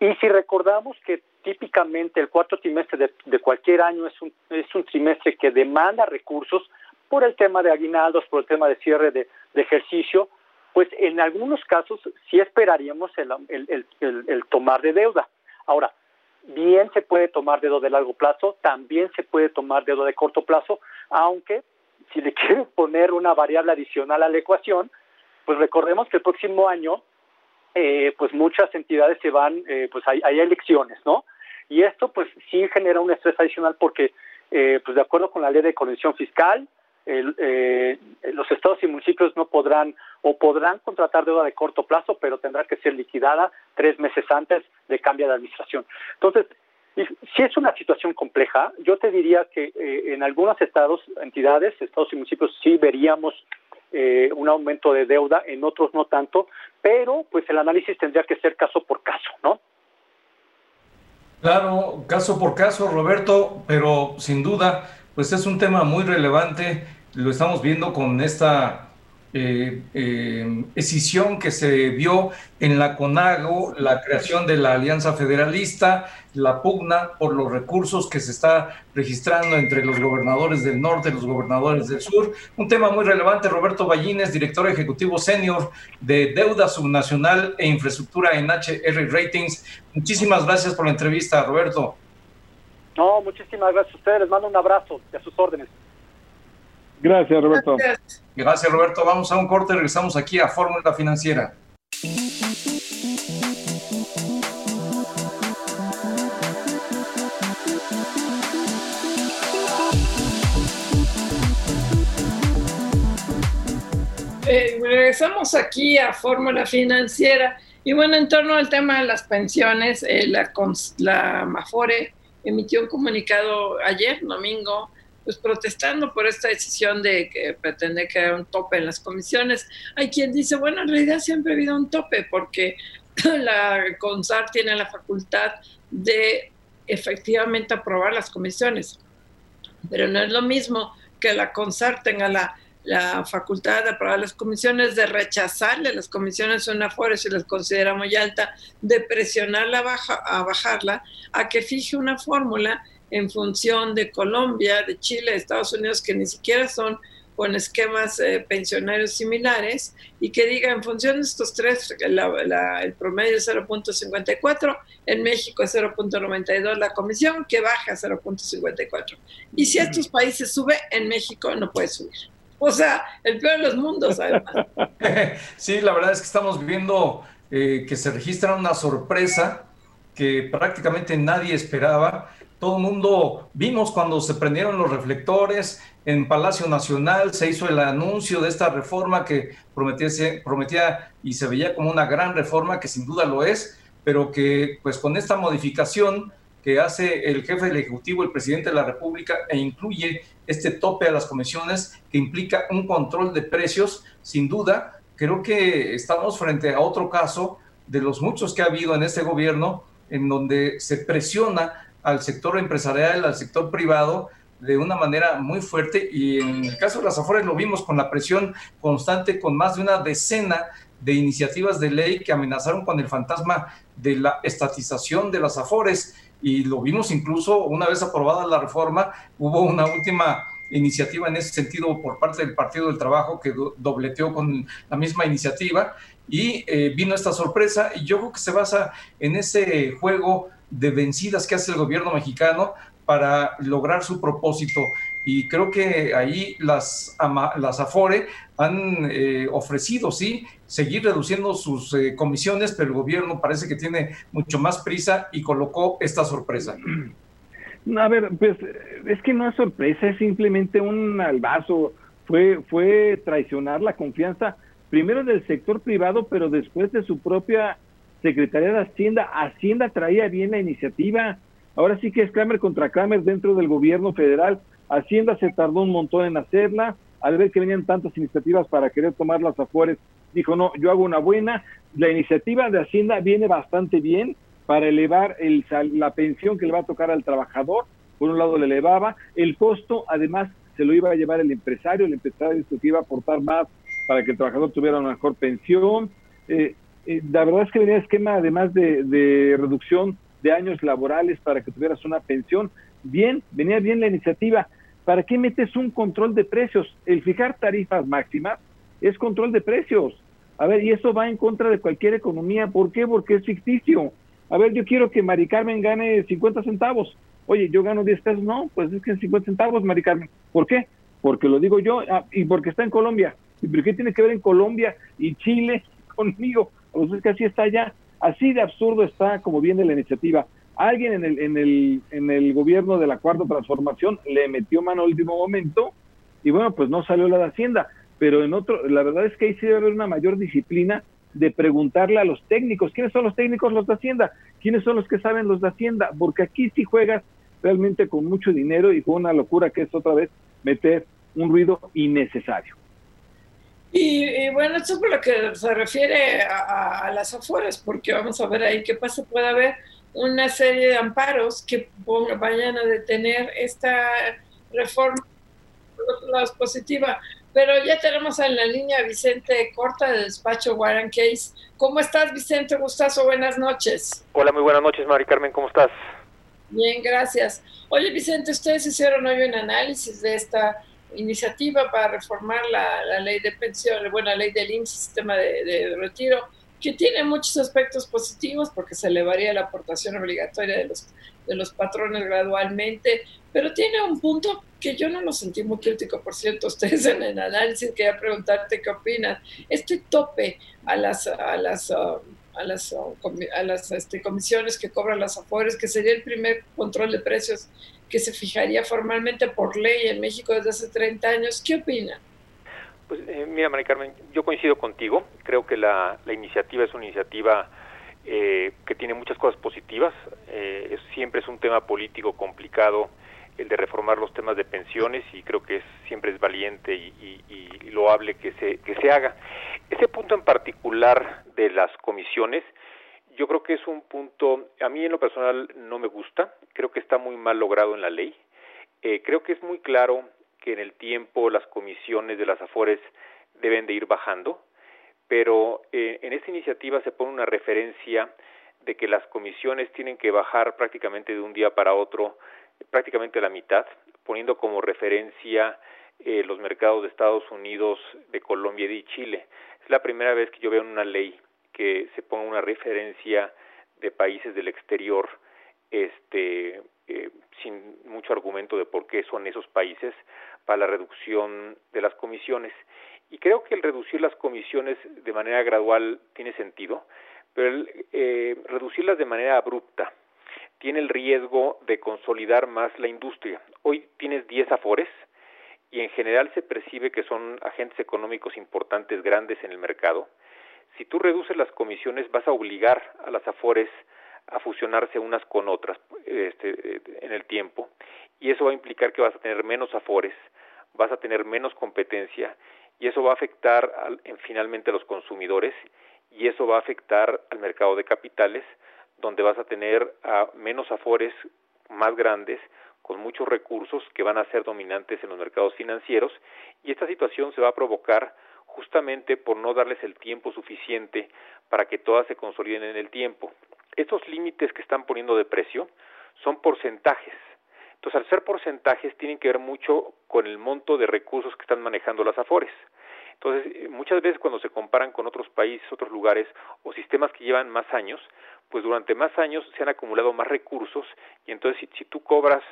Y si recordamos que típicamente el cuarto trimestre de, cualquier año es un, es un trimestre que demanda recursos por el tema de aguinaldos, por el tema de cierre de, ejercicio, pues en algunos casos sí esperaríamos el, el, el, tomar de deuda. Ahora, bien se puede tomar dedo de largo plazo, también se puede tomar dedo de corto plazo, aunque si le [laughs] quieres poner una variable adicional a la ecuación, pues recordemos que el próximo año, eh, pues muchas entidades se van, eh, pues hay, hay, elecciones, ¿no? Y esto pues sí genera un estrés adicional porque, eh, pues de acuerdo con la ley de conexión fiscal, eh, los estados y municipios no podrán o podrán contratar deuda de corto plazo, pero tendrá que ser liquidada tres meses antes de cambio de administración. Entonces, si es una situación compleja, yo te diría que eh, en algunos estados, entidades, estados y municipios, sí veríamos eh, un aumento de deuda, en otros no tanto, pero pues el análisis tendría que ser caso por caso, ¿no? Claro, caso por caso, Roberto, pero sin duda, pues es un tema muy relevante, lo estamos viendo con esta eh, eh, escisión que se vio en la CONAGO, la creación de la Alianza Federalista, la pugna por los recursos que se está registrando entre los gobernadores del norte y los gobernadores del sur. Un tema muy relevante, Roberto Ballines, director ejecutivo senior de Deuda Subnacional e Infraestructura en HR Ratings. Muchísimas gracias por la entrevista, Roberto. No, muchísimas gracias a ustedes. Les mando un abrazo y a sus órdenes. Gracias, Roberto. Gracias. Roberto. Vamos a un corte, regresamos aquí a Fórmula Financiera. Eh, regresamos aquí a Fórmula Financiera y bueno, en torno al tema de las pensiones, eh, la, la Mafore emitió un comunicado ayer, domingo, pues protestando por esta decisión de que pretende que un tope en las comisiones. Hay quien dice, bueno, en realidad siempre ha habido un tope porque [clears throat] la CONSAR tiene la facultad de efectivamente aprobar las comisiones, pero no es lo mismo que la CONSAR tenga la, la facultad de aprobar las comisiones, de rechazarle las comisiones a una fuerza si las considera muy alta, de presionarla baja, a bajarla, a que fije una fórmula en función de Colombia, de Chile, de Estados Unidos, que ni siquiera son con esquemas eh, pensionarios similares, y que diga en función de estos tres, el promedio es 0.54, en México es 0.92 la comisión, que baja a 0.54. Y si estos países sube, en México no puede subir. O sea, el peor de los mundos, además. [laughs] Sí, la verdad es que estamos viendo eh, que se registra una sorpresa que prácticamente nadie esperaba todo el mundo vimos cuando se prendieron los reflectores en Palacio Nacional, se hizo el anuncio de esta reforma que prometía, prometía y se veía como una gran reforma, que sin duda lo es, pero que pues con esta modificación que hace el jefe del Ejecutivo, el presidente de la República, e incluye este tope a las comisiones que implica un control de precios, sin duda, creo que estamos frente a otro caso de los muchos que ha habido en este gobierno, en donde se presiona al sector empresarial, al sector privado, de una manera muy fuerte. Y en el caso de las Afores lo vimos con la presión constante, con más de una decena de iniciativas de ley que amenazaron con el fantasma de la estatización de las Afores. Y lo vimos incluso una vez aprobada la reforma, hubo una última iniciativa en ese sentido por parte del Partido del Trabajo que dobleteó con la misma iniciativa. Y eh, vino esta sorpresa y yo creo que se basa en ese juego de vencidas que hace el gobierno mexicano para lograr su propósito. Y creo que ahí las, las AFORE han eh, ofrecido, sí, seguir reduciendo sus eh, comisiones, pero el gobierno parece que tiene mucho más prisa y colocó esta sorpresa. A ver, pues es que no es sorpresa, es simplemente un albazo. Fue, fue traicionar la confianza primero del sector privado, pero después de su propia Secretaría de Hacienda. Hacienda traía bien la iniciativa. Ahora sí que es Kramer contra Kramer dentro del gobierno federal. Hacienda se tardó un montón en hacerla. Al ver que venían tantas iniciativas para querer tomarlas afuera, dijo, no, yo hago una buena. La iniciativa de Hacienda viene bastante bien para elevar el, la pensión que le va a tocar al trabajador. Por un lado le elevaba. El costo, además, se lo iba a llevar el empresario. El empresario que iba a aportar más para que el trabajador tuviera una mejor pensión. Eh, eh, la verdad es que venía esquema además de, reducción de años laborales para que tuvieras una pensión. Bien, venía bien la iniciativa. ¿Para qué metes un control de precios? El fijar tarifas máximas es control de precios. A ver, y eso va en contra de cualquier economía. ¿Por qué? Porque es ficticio. A ver, yo quiero que Mari Carmen gane 50 centavos. Oye, yo gano 10 pesos. No, pues es que en 50 centavos, Mari Carmen. ¿Por qué? Porque lo digo yo ah, y porque está en Colombia. ¿Y por qué tiene que ver en Colombia y Chile [laughs] conmigo? Pues es que así está ya, así de absurdo está como viene la iniciativa. Alguien en el, en el, en el gobierno de la cuarta transformación le metió mano al último momento y bueno, pues no salió la de Hacienda, pero en otro, la verdad es que ahí sí debe haber una mayor disciplina de preguntarle a los técnicos, ¿quiénes son los técnicos los de Hacienda? ¿Quiénes son los que saben los de Hacienda? Porque aquí sí juegas realmente con mucho dinero y con una locura que es otra vez meter un ruido innecesario. Y, bueno, esto es por lo que se refiere a, las afueras, porque vamos a ver ahí qué pasa. Puede haber una serie de amparos que vayan a detener esta reforma, por es positiva. Pero ya tenemos en la línea Vicente Corta del despacho Warren Case. ¿Cómo estás, Vicente? Gustazo, buenas noches. Hola, muy buenas noches, Mari Carmen, ¿cómo estás? Bien, gracias. Oye, Vicente, ustedes hicieron hoy un análisis de esta iniciativa para reformar la, ley de pensión, bueno, la ley del IMSS, sistema de, retiro, que tiene muchos aspectos positivos porque se elevaría la aportación obligatoria de los, de los patrones gradualmente, pero tiene un punto que yo no lo sentí muy crítico, por cierto, [laughs] ustedes en el análisis, quería preguntarte qué opinas. Este tope a las, a las uh, a las, a las este, comisiones que cobran las AFORES, que sería el primer control de precios que se fijaría formalmente por ley en México desde hace 30 años. ¿Qué opina? Pues eh, mira, María Carmen, yo coincido contigo. Creo que la, la iniciativa es una iniciativa eh, que tiene muchas cosas positivas. Eh, siempre es un tema político complicado el de reformar los temas de pensiones y creo que es, siempre es valiente y, loable que se, que se haga. Ese punto en particular de las comisiones, yo creo que es un punto, a mí en lo personal no me gusta, creo que está muy mal logrado en la ley. Eh, creo que es muy claro que en el tiempo las comisiones de las AFORES deben de ir bajando, pero eh, en esta iniciativa se pone una referencia de que las comisiones tienen que bajar prácticamente de un día para otro prácticamente la mitad, poniendo como referencia eh, los mercados de Estados Unidos, de Colombia y de Chile. Es la primera vez que yo veo una ley que se ponga una referencia de países del exterior, este, eh, sin mucho argumento de por qué son esos países para la reducción de las comisiones. Y creo que el reducir las comisiones de manera gradual tiene sentido, pero el, eh, reducirlas de manera abrupta, tiene el riesgo de consolidar más la industria. Hoy tienes 10 afores y en general se percibe que son agentes económicos importantes, grandes en el mercado. Si tú reduces las comisiones vas a obligar a las afores a fusionarse unas con otras este, en el tiempo. Y eso va a implicar que vas a tener menos afores, vas a tener menos competencia y eso va a afectar en, finalmente a los consumidores y eso va a afectar al mercado de capitales donde vas a tener a menos afores más grandes, con muchos recursos que van a ser dominantes en los mercados financieros y esta situación se va a provocar justamente por no darles el tiempo suficiente para que todas se consoliden en el tiempo. Estos límites que están poniendo de precio son porcentajes. Entonces, al ser porcentajes, tienen que ver mucho con el monto de recursos que están manejando las AFORES. Entonces, eh, muchas veces cuando se comparan con otros países, otros lugares o sistemas que llevan más años, pues durante más años se han acumulado más recursos y entonces si, si tú cobras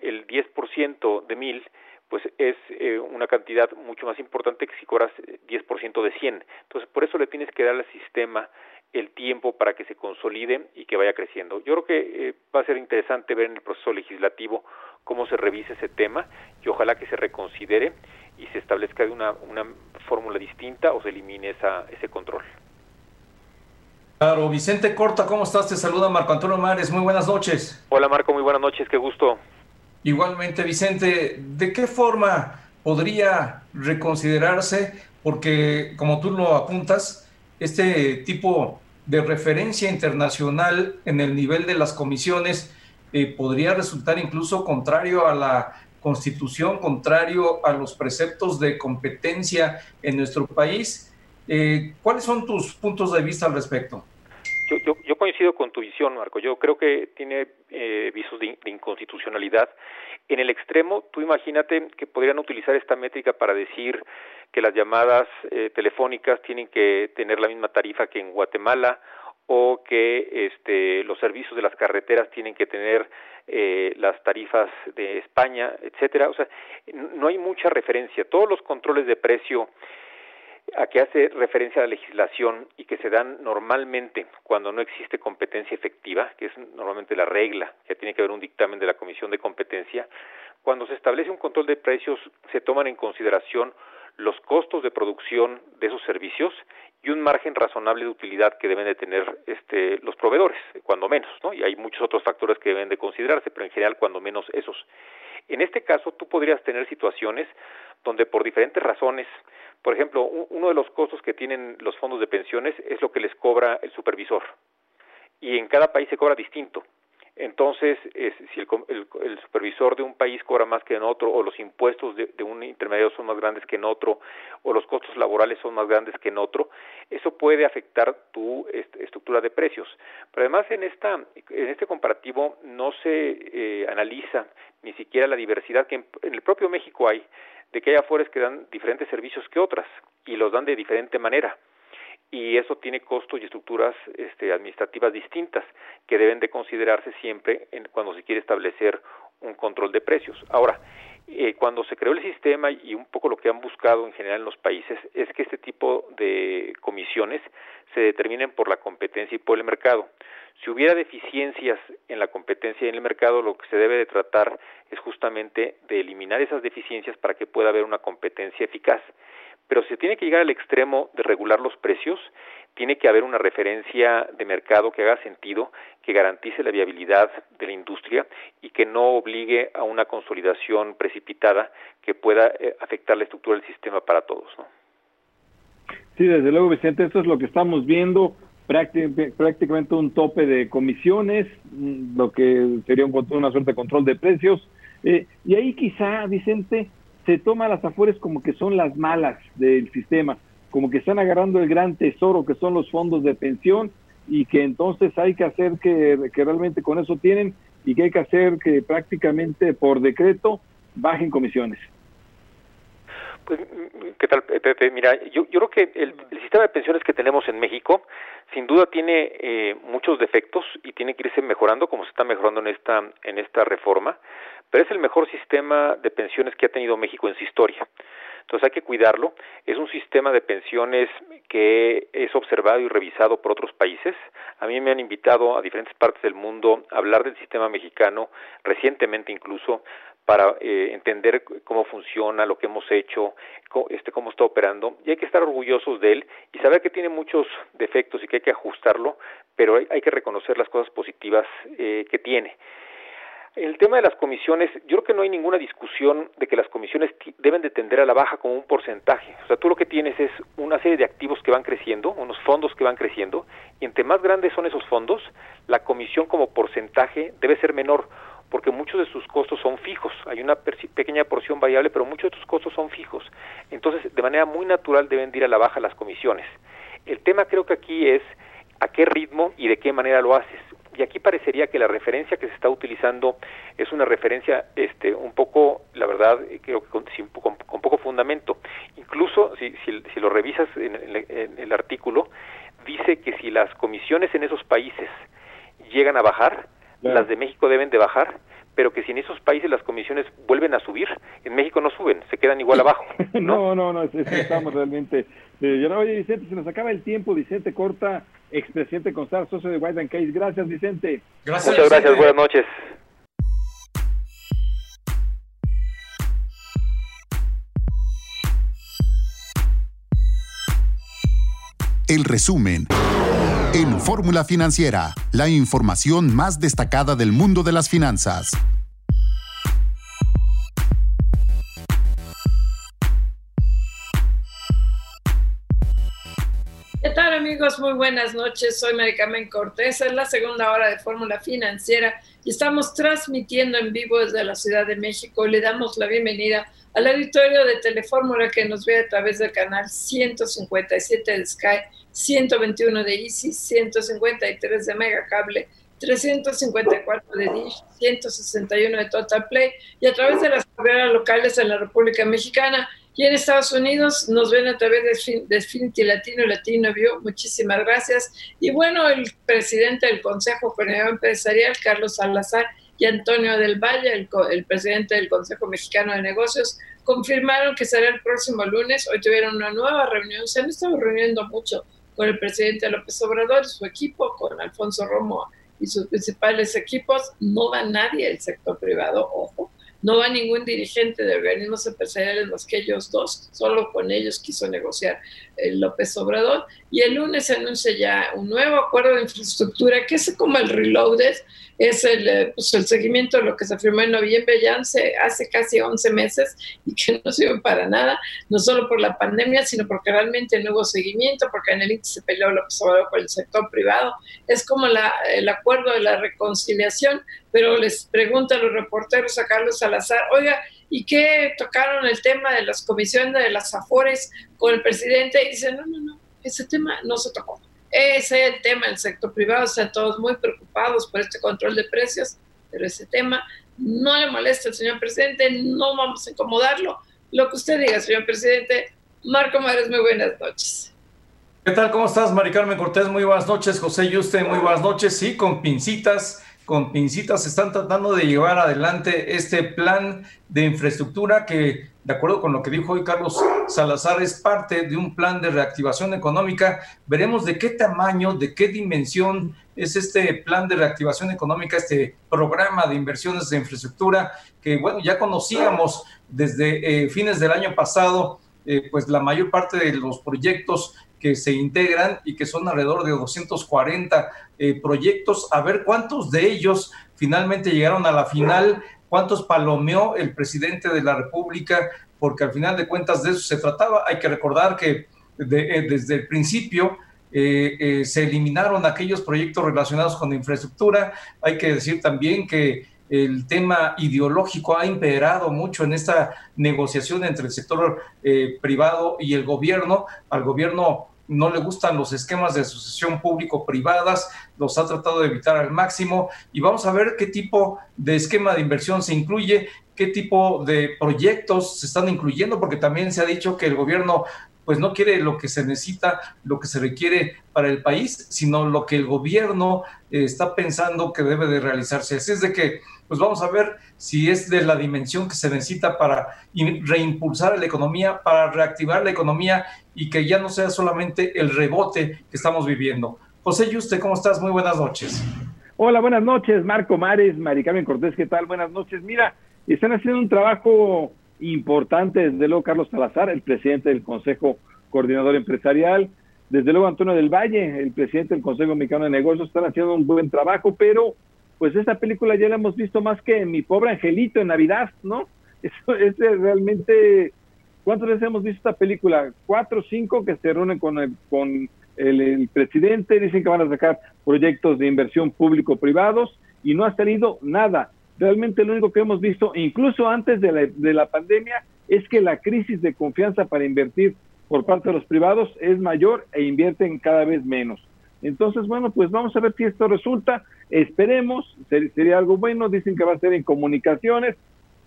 el 10% de mil, pues es eh, una cantidad mucho más importante que si cobras 10% de 100. Entonces, por eso le tienes que dar al sistema el tiempo para que se consolide y que vaya creciendo. Yo creo que eh, va a ser interesante ver en el proceso legislativo cómo se revise ese tema y ojalá que se reconsidere y se establezca una, una fórmula distinta o se elimine esa, ese control. Claro, Vicente Corta, ¿cómo estás? Te saluda Marco Antonio Mares, muy buenas noches. Hola Marco, muy buenas noches, qué gusto. Igualmente, Vicente, ¿de qué forma podría reconsiderarse? Porque, como tú lo apuntas, este tipo de referencia internacional en el nivel de las comisiones eh, podría resultar incluso contrario a la constitución, contrario a los preceptos de competencia en nuestro país. Eh, ¿Cuáles son tus puntos de vista al respecto? Yo, yo, coincido con tu visión, Marco. Yo creo que tiene eh, visos de, inconstitucionalidad. En el extremo, tú imagínate que podrían utilizar esta métrica para decir que las llamadas eh, telefónicas tienen que tener la misma tarifa que en Guatemala o que este, los servicios de las carreteras tienen que tener eh, las tarifas de España, etcétera. O sea, no hay mucha referencia. Todos los controles de precio a que hace referencia a la legislación y que se dan normalmente cuando no existe competencia efectiva, que es normalmente la regla, que tiene que haber un dictamen de la Comisión de Competencia, cuando se establece un control de precios se toman en consideración los costos de producción de esos servicios y un margen razonable de utilidad que deben de tener este, los proveedores, cuando menos, ¿no? Y hay muchos otros factores que deben de considerarse, pero en general cuando menos esos. En este caso, tú podrías tener situaciones donde por diferentes razones Por ejemplo, uno de los costos que tienen los fondos de pensiones es lo que les cobra el supervisor. Y en cada país se cobra distinto. Entonces, si el, supervisor de un país cobra más que en otro, o los impuestos de, un intermediario son más grandes que en otro, o los costos laborales son más grandes que en otro, eso puede afectar tu estructura de precios. Pero además, en, esta, en este comparativo no se eh, analiza ni siquiera la diversidad que en, el propio México hay, de que hay afueras que dan diferentes servicios que otras, y los dan de diferente manera y eso tiene costos y estructuras este, administrativas distintas que deben de considerarse siempre en, cuando se quiere establecer un control de precios. Ahora, eh, cuando se creó el sistema y un poco lo que han buscado en general en los países es que este tipo de comisiones se determinen por la competencia y por el mercado. Si hubiera deficiencias en la competencia y en el mercado, lo que se debe de tratar es justamente de eliminar esas deficiencias para que pueda haber una competencia eficaz pero se tiene que llegar al extremo de regular los precios, tiene que haber una referencia de mercado que haga sentido, que garantice la viabilidad de la industria y que no obligue a una consolidación precipitada que pueda eh, afectar la estructura del sistema para todos. ¿no? Sí, desde luego, Vicente, esto es lo que estamos viendo, prácticamente un tope de comisiones, mm, lo que sería un, una suerte de control de precios. Eh, y ahí quizá, Vicente, se toma las afueras como que son las malas del sistema, como que están agarrando el gran tesoro que son los fondos de pensión y que entonces hay que hacer que, realmente con eso tienen y que hay que hacer que prácticamente por decreto bajen comisiones. Pues, ¿qué tal, Pepe? Mira, yo, yo creo que el, sistema de pensiones que tenemos en México, sin duda tiene eh, muchos defectos y tiene que irse mejorando, como se está mejorando en esta en esta reforma pero es el mejor sistema de pensiones que ha tenido México en su historia. Entonces hay que cuidarlo. Es un sistema de pensiones que es observado y revisado por otros países. A mí me han invitado a diferentes partes del mundo a hablar del sistema mexicano, recientemente incluso, para eh, entender cómo funciona, lo que hemos hecho, cómo, este, cómo está operando. Y hay que estar orgullosos de él y saber que tiene muchos defectos y que hay que ajustarlo, pero hay, que reconocer las cosas positivas eh, que tiene. El tema de las comisiones, yo creo que no hay ninguna discusión de que las comisiones deben de tender a la baja como un porcentaje. O sea, tú lo que tienes es una serie de activos que van creciendo, unos fondos que van creciendo, y entre más grandes son esos fondos, la comisión como porcentaje debe ser menor, porque muchos de sus costos son fijos. Hay una pequeña porción variable, pero muchos de sus costos son fijos. Entonces, de manera muy natural deben de ir a la baja las comisiones. El tema creo que aquí es a qué ritmo y de qué manera lo haces y aquí parecería que la referencia que se está utilizando es una referencia este un poco la verdad creo que con, con, poco fundamento incluso si, si, lo revisas en, el artículo dice que si las comisiones en esos países llegan a bajar las de México deben de bajar pero que si en esos países las comisiones vuelven a subir, en México no suben, se quedan igual [laughs] abajo. no, no, no, estamos realmente... Eh, yo no, oye, Vicente, se nos acaba el tiempo, Vicente Corta, expresidente Constar, socio de White and Case. Gracias, Vicente. Gracias, Muchas gracias, buenas noches. El resumen en Fórmula Financiera, la información más destacada del mundo de las finanzas. Muy buenas noches. Soy Maricamen Cortés. Es la segunda hora de Fórmula Financiera y estamos transmitiendo en vivo desde la Ciudad de México. Le damos la bienvenida al auditorio de Telefórmula que nos ve a través del canal 157 de Sky 121 de Easy, 153 de Megacable, 354 de Dish, 161 de Total Play y a través de las carreras locales en la República Mexicana y en Estados Unidos nos ven a través de, de Latino Latino View. Muchísimas gracias. Y bueno, el presidente del Consejo Coordinador Empresarial, Carlos Salazar, y Antonio del Valle, el, el presidente del Consejo Mexicano de Negocios, confirmaron que será el próximo lunes. Hoy tuvieron una nueva reunión, se han estado reuniendo mucho con el presidente López Obrador y su equipo, con Alfonso Romo y sus principales equipos. No va nadie del sector privado, ojo. No va ningún dirigente de organismos empresariales más que ellos dos, solo con ellos quiso negociar López Obrador. Y el lunes se anuncia ya un nuevo acuerdo de infraestructura, que es como el reloaded, es el, eh, pues el seguimiento de lo que se firmó en noviembre ya hace, casi 11 meses y que no sirve para nada, no solo por la pandemia, sino porque realmente no hubo seguimiento, porque en el índice se peleó López Obrador con el sector privado. Es como la, el acuerdo de la reconciliación, pero les preguntan los reporteros a Carlos Salazar, oiga, ¿y qué tocaron el tema de las comisiones de las AFORES con el presidente? Y dicen, no, no, no, ese tema no se tocó. Ese es el tema del sector privado, están todos muy preocupados por este control de precios, pero ese tema no le molesta al señor presidente, no vamos a incomodarlo. Lo que usted diga, señor presidente. Marco Mares, muy buenas noches. ¿Qué tal? ¿Cómo estás, Mari Carmen Cortés? Muy buenas noches. José Yuste, muy buenas noches. Sí, con pincitas con pincitas están tratando de llevar adelante este plan de infraestructura que, de acuerdo con lo que dijo hoy Carlos Salazar, es parte de un plan de reactivación económica. Veremos de qué tamaño, de qué dimensión es este plan de reactivación económica, este programa de inversiones de infraestructura que, bueno, ya conocíamos desde eh, fines del año pasado, eh, pues la mayor parte de los proyectos que se integran y que son alrededor de 240 eh, proyectos, a ver cuántos de ellos finalmente llegaron a la final, cuántos palomeó el presidente de la República, porque al final de cuentas de eso se trataba. Hay que recordar que eh, desde el principio eh, se eliminaron aquellos proyectos relacionados con infraestructura. Hay que decir también que el tema ideológico ha imperado mucho en esta negociación entre el sector privado y el gobierno. Al gobierno no le gustan los esquemas de asociación público-privadas, los ha tratado de evitar al máximo y vamos a ver qué tipo de esquema de inversión se incluye, qué tipo de proyectos se están incluyendo, porque también se ha dicho que el gobierno pues no quiere lo que se necesita, lo que se requiere para el país, sino lo que el gobierno eh, está pensando que debe de realizarse. Así es de que pues vamos a ver si es de la dimensión que se necesita para reimpulsar la economía, para reactivar la economía y que ya no sea solamente el rebote que estamos viviendo. José Yuste, ¿cómo estás? Muy buenas noches. Hola, buenas noches, Marco Mares, Maricarmen Cortés, ¿qué tal? Buenas noches. Mira, están haciendo un trabajo importante, desde luego Carlos Salazar, el presidente del Consejo Coordinador Empresarial, desde luego Antonio del Valle, el presidente del Consejo Mexicano de Negocios, están haciendo un buen trabajo, pero pues esta película ya la hemos visto más que Mi Pobre Angelito en Navidad, ¿no? [laughs] Eso es realmente, ¿cuántas veces hemos visto esta película? Cuatro o cinco que se reúnen con el, con el, presidente, dicen que van a sacar proyectos de inversión público-privados y no ha salido nada. Realmente lo único que hemos visto, incluso antes de la, de la pandemia, es que la crisis de confianza para invertir por parte de los privados es mayor e invierten cada vez menos. Entonces, bueno, pues vamos a ver si esto resulta. Esperemos, sería algo bueno. Dicen que va a ser en comunicaciones.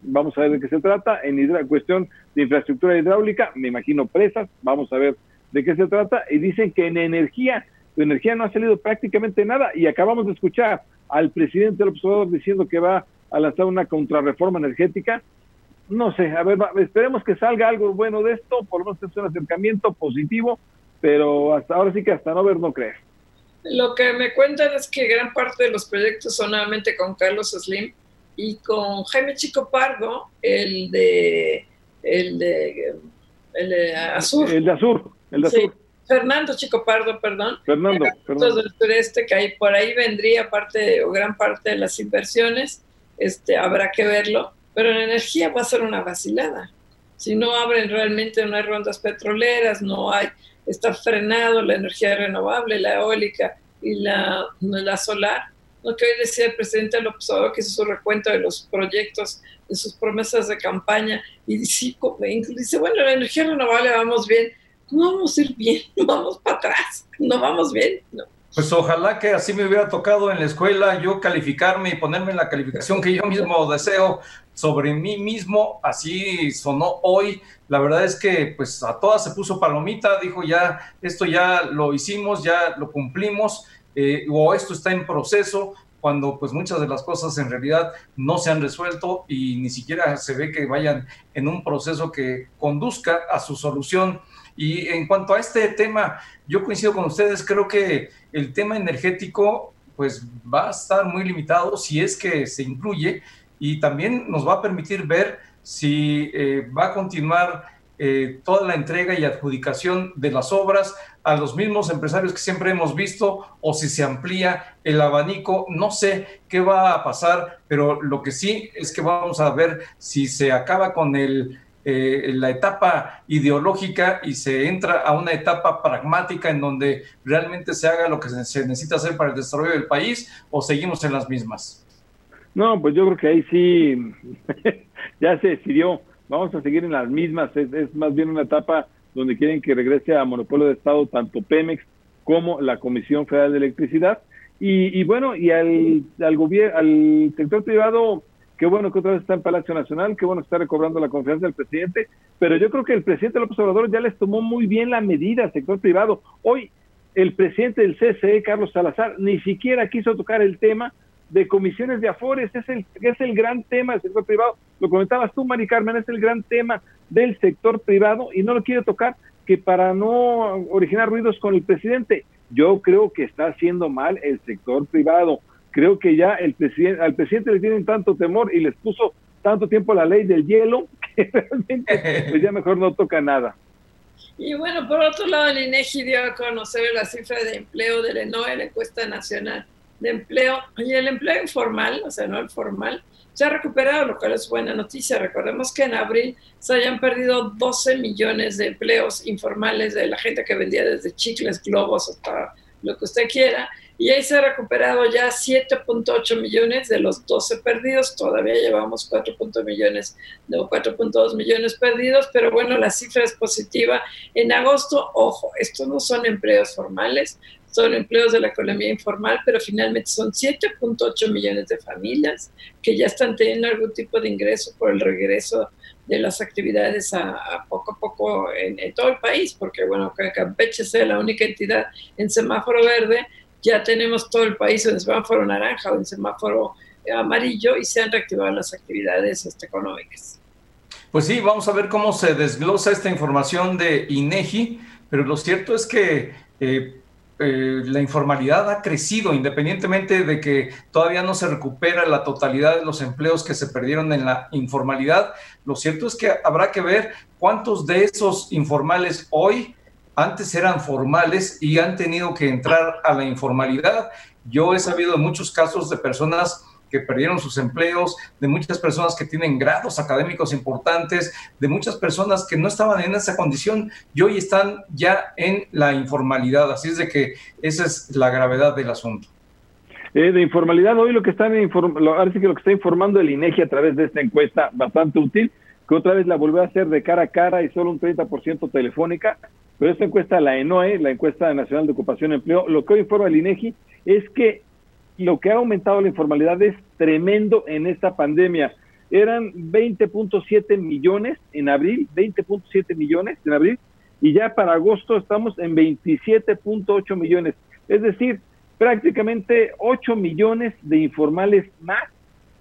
Vamos a ver de qué se trata. En cuestión de infraestructura hidráulica, me imagino presas. Vamos a ver de qué se trata. Y dicen que en energía, de energía no ha salido prácticamente nada. Y acabamos de escuchar al presidente del observador diciendo que va a lanzar una contrarreforma energética. No sé, a ver, esperemos que salga algo bueno de esto, por lo menos es un acercamiento positivo, pero hasta ahora sí que hasta no ver, no creer. Lo que me cuentan es que gran parte de los proyectos son nuevamente con Carlos Slim y con Jaime Chico Pardo, el de el de, el de Azur. El de Azur, el de Azur. Fernando Chico Pardo, perdón. Fernando, Fernando. del sureste, que ahí por ahí vendría parte o gran parte de las inversiones. Este, habrá que verlo, pero en energía va a ser una vacilada. Si no abren realmente, no hay rondas petroleras, no hay está frenado la energía renovable, la eólica y la, la solar. Lo que hoy decía el presidente López Obrador, que hizo su recuento de los proyectos, de sus promesas de campaña, y dice, bueno, la energía renovable vamos bien, no vamos a ir bien, [laughs] vamos para atrás, no vamos bien. No. Pues ojalá que así me hubiera tocado en la escuela yo calificarme y ponerme la calificación que yo mismo deseo sobre mí mismo, así sonó hoy. La verdad es que pues a todas se puso palomita, dijo ya, esto ya lo hicimos, ya lo cumplimos, eh, o esto está en proceso, cuando pues muchas de las cosas en realidad no se han resuelto y ni siquiera se ve que vayan en un proceso que conduzca a su solución. Y en cuanto a este tema, yo coincido con ustedes, creo que el tema energético pues va a estar muy limitado si es que se incluye y también nos va a permitir ver si eh, va a continuar eh, toda la entrega y adjudicación de las obras a los mismos empresarios que siempre hemos visto o si se amplía el abanico. No sé qué va a pasar, pero lo que sí es que vamos a ver si se acaba con el eh, la etapa ideológica y se entra a una etapa pragmática en donde realmente se haga lo que se, necesita hacer para el desarrollo del país o seguimos en las mismas? No, pues yo creo que ahí sí [laughs] ya se decidió, vamos a seguir en las mismas, es, más bien una etapa donde quieren que regrese a monopolio de Estado tanto Pemex como la Comisión Federal de Electricidad. Y, y bueno, y al, al, gobierno, al sector privado Qué bueno que otra vez está en Palacio Nacional, qué bueno que está recobrando la confianza del presidente, pero yo creo que el presidente López Obrador ya les tomó muy bien la medida al sector privado. Hoy el presidente del CCE, Carlos Salazar, ni siquiera quiso tocar el tema de comisiones de afores, es el, es el gran tema del sector privado. Lo comentabas tú, Mari Carmen, es el gran tema del sector privado y no lo quiere tocar que para no originar ruidos con el presidente. Yo creo que está haciendo mal el sector privado creo que ya el presidente, al presidente le tienen tanto temor y les puso tanto tiempo la ley del hielo [laughs] que realmente pues ya mejor no toca nada. Y bueno, por otro lado, el INEGI dio a conocer la cifra de empleo del ENOE, la encuesta nacional de empleo, y el empleo informal, o sea, no el formal, se ha recuperado, lo cual es buena noticia. Recordemos que en abril se hayan perdido 12 millones de empleos informales de la gente que vendía desde chicles, globos, hasta lo que usted quiera, y ahí se ha recuperado ya 7.8 millones de los 12 perdidos, todavía llevamos 4.2 millones, no, 4.2 millones perdidos, pero bueno, la cifra es positiva. En agosto, ojo, estos no son empleos formales, son empleos de la economía informal, pero finalmente son 7.8 millones de familias que ya están teniendo algún tipo de ingreso por el regreso de las actividades a, poco a poco en, en, todo el país, porque bueno, Campeche sea la única entidad en semáforo verde, ya tenemos todo el país en semáforo naranja o en semáforo amarillo y se han reactivado las actividades este, económicas. Pues sí, vamos a ver cómo se desglosa esta información de INEGI, pero lo cierto es que eh, eh, la informalidad ha crecido, independientemente de que todavía no se recupera la totalidad de los empleos que se perdieron en la informalidad. Lo cierto es que habrá que ver cuántos de esos informales hoy antes eran formales y han tenido que entrar a la informalidad. Yo he sabido muchos casos de personas que perdieron sus empleos, de muchas personas que tienen grados académicos importantes, de muchas personas que no estaban en esa condición y hoy están ya en la informalidad. Así es de que esa es la gravedad del asunto. Eh, de informalidad, hoy lo que están que lo que está informando el INEGI a través de esta encuesta bastante útil, que otra vez la volvió a hacer de cara a cara y solo un 30% telefónica, pero esta encuesta, la ENOE, la encuesta nacional de ocupación y empleo, lo que hoy informa el INEGI es que lo que ha aumentado la informalidad es tremendo en esta pandemia. Eran 20.7 millones en abril, 20.7 millones en abril, y ya para agosto estamos en 27.8 millones. Es decir, prácticamente 8 millones de informales más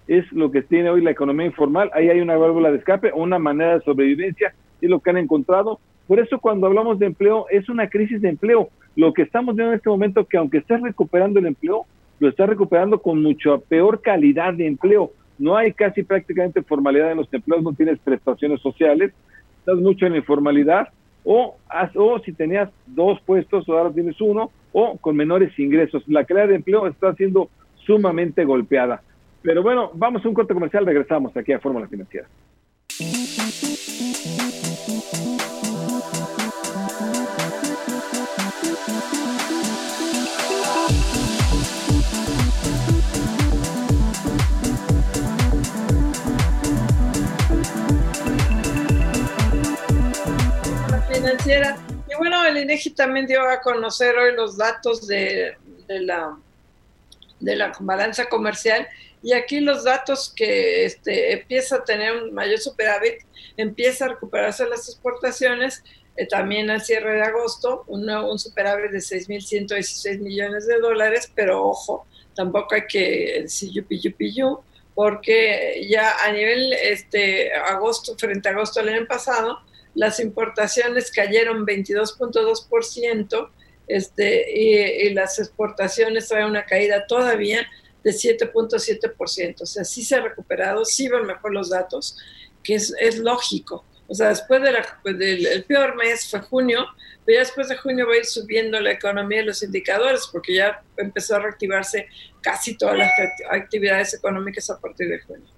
es lo que tiene hoy la economía informal. Ahí hay una válvula de escape, una manera de sobrevivencia, es lo que han encontrado. Por eso cuando hablamos de empleo, es una crisis de empleo. Lo que estamos viendo en este momento, que aunque esté recuperando el empleo, lo está recuperando con mucho peor calidad de empleo. No hay casi prácticamente formalidad en los empleos, no tienes prestaciones sociales, estás mucho en informalidad, o, o si tenías dos puestos, ahora tienes uno, o con menores ingresos. La calidad de empleo está siendo sumamente golpeada. Pero bueno, vamos a un corte comercial, regresamos aquí a Fórmula financiera. INEGI también dio a conocer hoy los datos de, de, la, de la balanza comercial. Y aquí los datos que este, empieza a tener un mayor superávit, empieza a recuperarse las exportaciones, eh, también al cierre de agosto, un, un superávit de 6.116 millones de dólares, pero ojo, tampoco hay que decir yupi yupi yu, porque ya a nivel este, agosto, frente a agosto del año pasado, las importaciones cayeron 22.2%, este, y, las exportaciones traen una caída todavía de 7.7%. O sea, sí se ha recuperado, sí van mejor los datos, que es, lógico. O sea, después de del el peor mes fue junio, pero ya después de junio va a ir subiendo la economía y los indicadores, porque ya empezó a reactivarse casi todas las actividades económicas a partir de junio.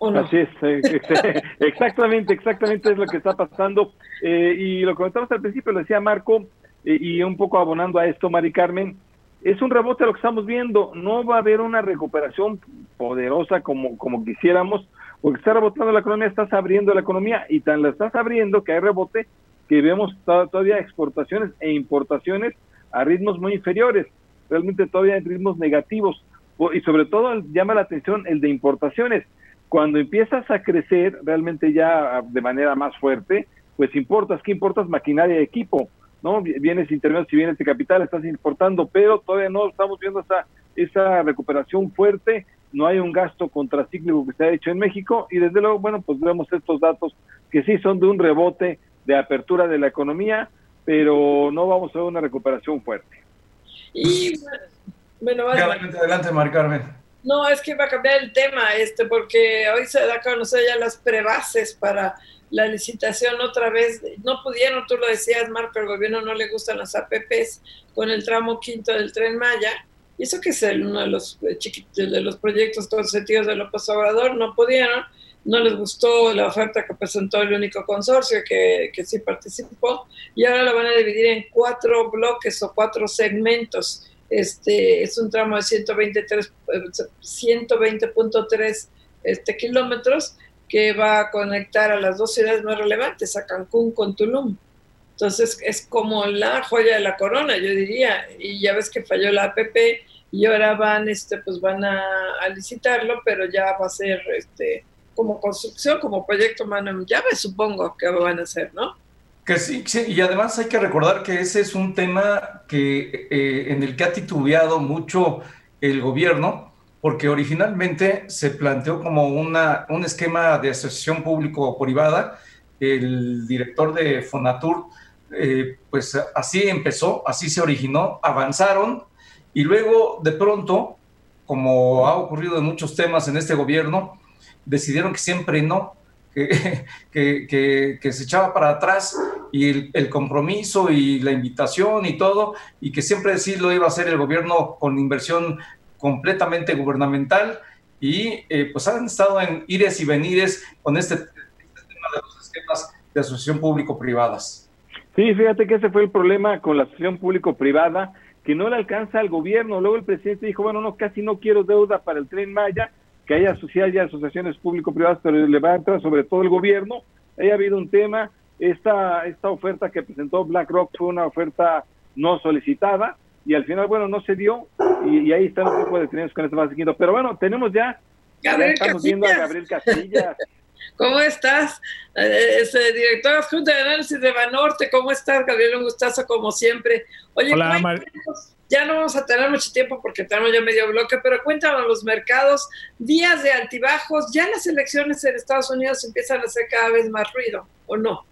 Así es, eh, [laughs] este, exactamente, exactamente es lo que está pasando. Eh, y lo comentamos al principio, lo decía Marco, eh, y un poco abonando a esto, Mari Carmen, es un rebote lo que estamos viendo, no va a haber una recuperación poderosa como, como quisiéramos, porque está rebotando la economía, estás abriendo la economía y tan la estás abriendo que hay rebote que vemos todavía exportaciones e importaciones a ritmos muy inferiores, realmente todavía en ritmos negativos y sobre todo llama la atención el de importaciones. Cuando empiezas a crecer realmente ya de manera más fuerte, pues importas, ¿qué importas? Maquinaria y equipo, ¿no? Bienes intermedios y bienes de capital estás importando, pero todavía no estamos viendo esa, esa recuperación fuerte no hay un gasto contracíclico que se ha hecho en México y desde luego, bueno, pues vemos estos datos que sí son de un rebote de apertura de la economía, pero no vamos a ver una recuperación fuerte. Y bueno, adelante, adelante, Mari Carmen. No, es que va a cambiar el tema, este, porque hoy se da a conocer ya las prebases para la licitación otra vez. No pudieron, tú lo decías, Marco, al gobierno no le gustan las APPs con el tramo quinto del tren Maya y eso que es uno de los, eh, de los proyectos consentidos de López Obrador, no pudieron, no les gustó la oferta que presentó el único consorcio que, que sí participó, y ahora la van a dividir en cuatro bloques o cuatro segmentos. Este, es un tramo de 123, 120.3 eh, este, kilómetros que va a conectar a las dos ciudades más relevantes, a Cancún con Tulum. Entonces es como la joya de la corona, yo diría, y ya ves que falló la APP y ahora van, este, pues van a, licitarlo, pero ya va a ser este, como construcción, como proyecto mano en llave, supongo que van a hacer, ¿no? Que sí, y además hay que recordar que ese es un tema que, eh, en el que ha titubeado mucho el gobierno, porque originalmente se planteó como una, un esquema de asociación público-privada. El director de Fonatur eh, pues así empezó, así se originó, avanzaron y luego de pronto, como ha ocurrido en muchos temas en este gobierno, decidieron que siempre no, que, [laughs] que, se echaba para atrás y el, compromiso y la invitación y todo, y que siempre sí lo iba a hacer el gobierno con inversión completamente gubernamental y eh, pues han estado en ires y venires con este, este tema de los esquemas de asociación público-privadas. Sí, fíjate que ese fue el problema con la asociación público-privada, que no le alcanza al gobierno. Luego el presidente dijo, bueno, no, casi no quiero deuda para el tren Maya, que haya asociaciones público-privadas, pero le va a entrar sobre todo el gobierno. Ahí ha habido un tema, esta, esta oferta que presentó BlackRock fue una oferta no solicitada, y al final, bueno, no se dio, y, ahí están un poco detenidos con esto más siguiendo. Pero bueno, tenemos ya, estamos viendo a Gabriel Castillas. [laughs] ¿Cómo estás? Eh, ese director adjunto de análisis de Banorte, ¿cómo estás, Gabriel? Un gustazo como siempre. Oye, ya no vamos a tener mucho tiempo porque tenemos ya medio bloque, pero cuéntanos los mercados, días de altibajos, ya las elecciones en Estados Unidos empiezan a hacer cada vez más ruido, ¿o no?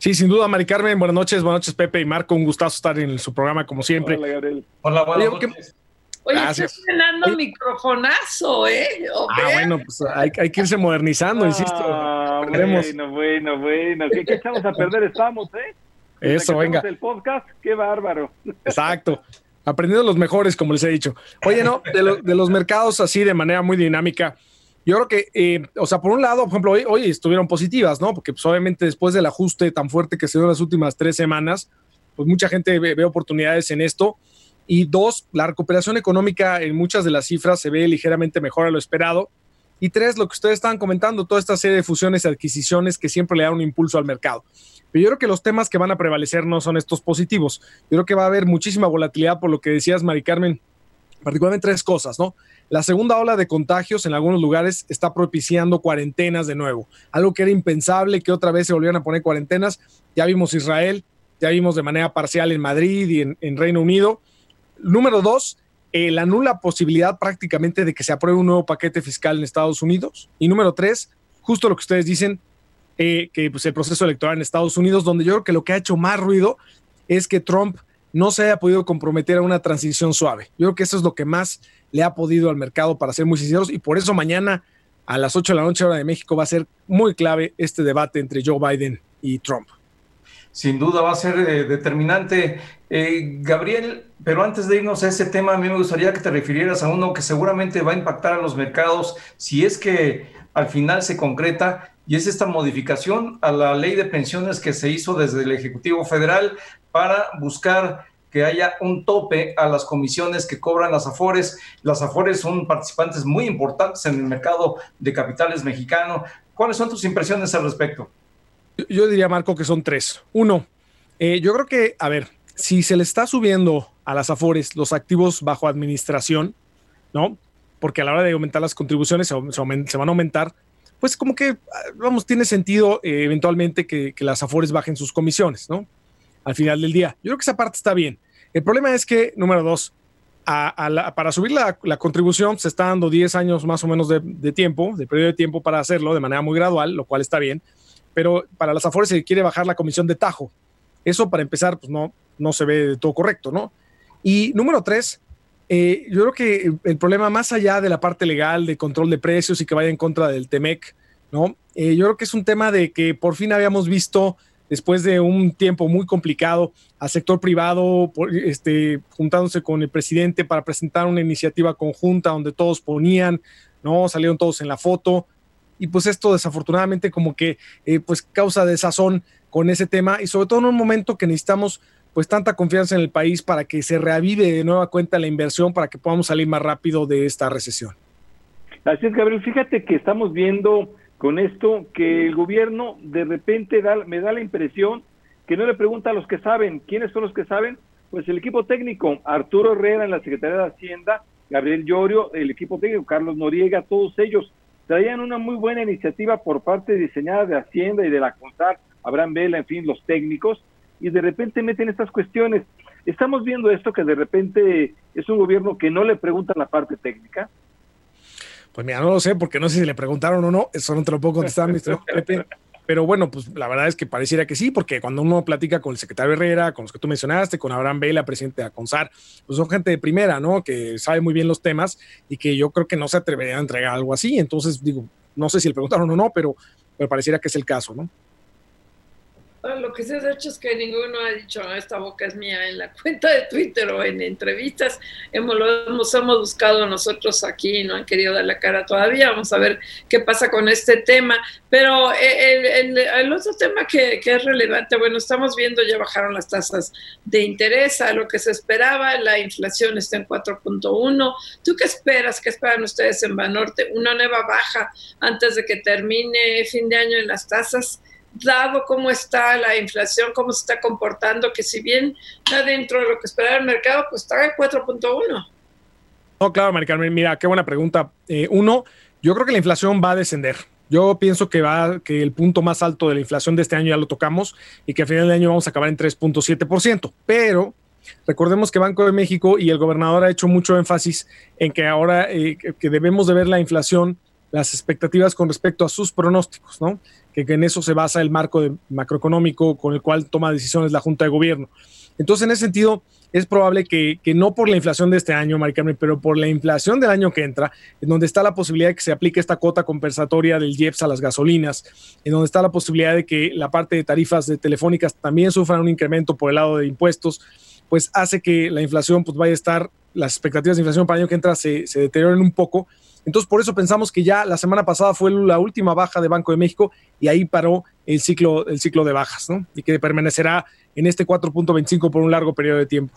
Sí, sin duda, Mari Carmen. Buenas noches, buenas noches, Pepe y Marco. Un gustazo estar en su programa como siempre. Hola, Gabriel. Hola, buenas noches. Oye, Gracias. estás ganando microfonazo, ¿eh? ah, bueno, pues hay, que irse modernizando, insisto. Ah, bueno, bueno, bueno. ¿Qué, ¿Qué, echamos a perder estamos, eh? Eso, venga. El podcast, qué bárbaro. Exacto. Aprendiendo los mejores, como les he dicho. Oye, no, de, los mercados así de manera muy dinámica, yo creo que, eh, o sea, por un lado, por ejemplo, hoy, estuvieron positivas, ¿no? Porque pues, obviamente después del ajuste tan fuerte que se dio en las últimas tres semanas, pues mucha gente ve oportunidades en esto. Y dos, la recuperación económica en muchas de las cifras se ve ligeramente mejor a lo esperado. Y tres, lo que ustedes estaban comentando, toda esta serie de fusiones y adquisiciones que siempre le dan un impulso al mercado. Pero yo creo que los temas que van a prevalecer no son estos positivos. Yo creo que va a haber muchísima volatilidad por lo que decías, Mari Carmen, particularmente tres cosas, ¿no? La segunda ola de contagios en algunos lugares está propiciando cuarentenas de nuevo. Algo que era impensable que otra vez se volvieran a poner cuarentenas. Ya vimos Israel, ya vimos de manera parcial en Madrid y en, Reino Unido. Número dos, eh, la nula posibilidad prácticamente de que se apruebe un nuevo paquete fiscal en Estados Unidos. Y número tres, justo lo que ustedes dicen, eh, que pues, el proceso electoral en Estados Unidos, donde yo creo que lo que ha hecho más ruido es que Trump no se haya podido comprometer a una transición suave. Yo creo que eso es lo que más le ha podido al mercado, para ser muy sinceros, y por eso mañana a las 8 de la noche hora de México va a ser muy clave este debate entre Joe Biden y Trump. Sin duda va a ser eh, determinante. Eh, Gabriel, pero antes de irnos a ese tema, a mí me gustaría que te refirieras a uno que seguramente va a impactar a los mercados si es que al final se concreta, y es esta modificación a la ley de pensiones que se hizo desde el Ejecutivo Federal para buscar que haya un tope a las comisiones que cobran las AFORES. Las AFORES son participantes muy importantes en el mercado de capitales mexicano. ¿Cuáles son tus impresiones al respecto? Yo diría, Marco, que son tres. Uno, eh, yo creo que, a ver, si se le está subiendo a las AFORES los activos bajo administración, ¿no? Porque a la hora de aumentar las contribuciones se, van a aumentar, pues como que, vamos, tiene sentido eh, eventualmente que, que, las AFORES bajen sus comisiones, ¿no? Al final del día. Yo creo que esa parte está bien. El problema es que, número dos, para subir la, contribución se está dando 10 años más o menos de, tiempo, de periodo de tiempo para hacerlo de manera muy gradual, lo cual está bien pero para las Afores se quiere bajar la comisión de tajo. Eso para empezar, pues no, no se ve de todo correcto, ¿no? Y número tres, eh, yo creo que el problema más allá de la parte legal de control de precios y que vaya en contra del TEMEC, ¿no? Eh, yo creo que es un tema de que por fin habíamos visto, después de un tiempo muy complicado, al sector privado este, juntándose con el presidente para presentar una iniciativa conjunta donde todos ponían, ¿no? Salieron todos en la foto y pues esto desafortunadamente como que eh, pues causa desazón con ese tema y sobre todo en un momento que necesitamos pues tanta confianza en el país para que se reavive de nueva cuenta la inversión para que podamos salir más rápido de esta recesión. Así es, Gabriel, fíjate que estamos viendo con esto que el gobierno de repente da, me da la impresión que no le pregunta a los que saben, ¿quiénes son los que saben? Pues el equipo técnico, Arturo Herrera en la Secretaría de Hacienda, Gabriel Llorio, el equipo técnico, Carlos Noriega, todos ellos traían una muy buena iniciativa por parte diseñada de Hacienda y de la CONSAR, Abraham Vela, en fin, los técnicos, y de repente meten estas cuestiones. Estamos viendo esto que de repente es un gobierno que no le pregunta la parte técnica. Pues mira, no lo sé, porque no sé si le preguntaron o no, eso no te lo puedo contestar, [laughs] Pepe. Pero bueno, pues la verdad es que pareciera que sí, porque cuando uno platica con el secretario Herrera, con los que tú mencionaste, con Abraham Vela, presidente de ACONSAR, pues son gente de primera, ¿no? Que sabe muy bien los temas y que yo creo que no se atrevería a entregar algo así. Entonces, digo, no sé si le preguntaron o no, pero, pero pareciera que es el caso, ¿no? Lo que sí es hecho es que ninguno ha dicho, esta boca es mía en la [laughs] cuenta de Twitter o en entrevistas. Hemos, lo hemos, hemos buscado nosotros aquí, no han querido dar la cara todavía. Vamos a ver qué pasa con este tema. Pero eh, el, el, otro tema que, que, es relevante, bueno, estamos viendo, ya bajaron las tasas de interés a lo que se esperaba, la inflación está en 4.1. ¿Tú qué esperas? ¿Qué esperan ustedes en Banorte? ¿Una nueva baja antes de que termine fin de año en las tasas? Dado cómo está la inflación, cómo se está comportando, que si bien está dentro de lo que esperaba el mercado, pues está en 4.1. No, claro, Maricarmen, mira, qué buena pregunta. Eh, uno, yo creo que la inflación va a descender. Yo pienso que va, que el punto más alto de la inflación de este año ya lo tocamos y que al final del año vamos a acabar en 3.7%. Pero recordemos que Banco de México y el gobernador ha hecho mucho énfasis en que ahora eh, que debemos de ver la inflación, las expectativas con respecto a sus pronósticos, ¿no? que, en eso se basa el marco de macroeconómico con el cual toma decisiones la Junta de Gobierno. Entonces, en ese sentido, es probable que, que no por la inflación de este año, Maricarmen, pero por la inflación del año que entra, en donde está la posibilidad de que se aplique esta cuota compensatoria del IEPS a las gasolinas, en donde está la posibilidad de que la parte de tarifas de telefónicas también sufran un incremento por el lado de impuestos, pues hace que la inflación pues vaya a estar, las expectativas de inflación para el año que entra se, se deterioren un poco entonces, por eso pensamos que ya la semana pasada fue la última baja de Banco de México y ahí paró el ciclo, el ciclo de bajas, ¿no? Y que permanecerá en este 4.25 por un largo periodo de tiempo.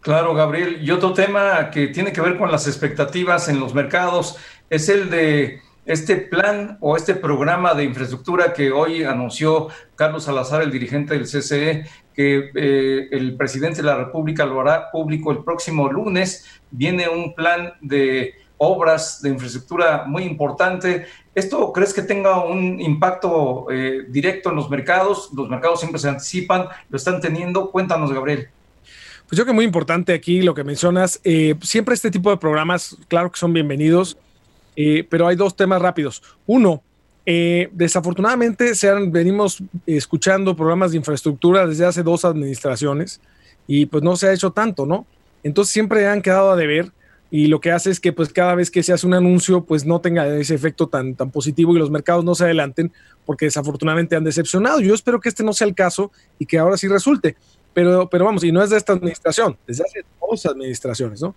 Claro, Gabriel. Y otro tema que tiene que ver con las expectativas en los mercados es el de este plan o este programa de infraestructura que hoy anunció Carlos Salazar, el dirigente del CCE, que eh, el presidente de la República lo hará público el próximo lunes. Viene un plan de obras de infraestructura muy importante. ¿Esto crees que tenga un impacto eh, directo en los mercados? Los mercados siempre se anticipan, lo están teniendo. Cuéntanos, Gabriel. Pues yo creo que muy importante aquí lo que mencionas. Eh, siempre este tipo de programas, claro que son bienvenidos, pero hay dos temas rápidos. Uno, desafortunadamente se han, venimos escuchando programas de infraestructura desde hace dos administraciones y pues no se ha hecho tanto, ¿no? Entonces siempre han quedado a deber y lo que hace es que pues cada vez que se hace un anuncio pues no tenga ese efecto tan, tan positivo y los mercados no se adelanten porque desafortunadamente han decepcionado. Yo espero que este no sea el caso y que ahora sí resulte. Pero, pero vamos, y no es de esta administración, desde hace dos administraciones, ¿no?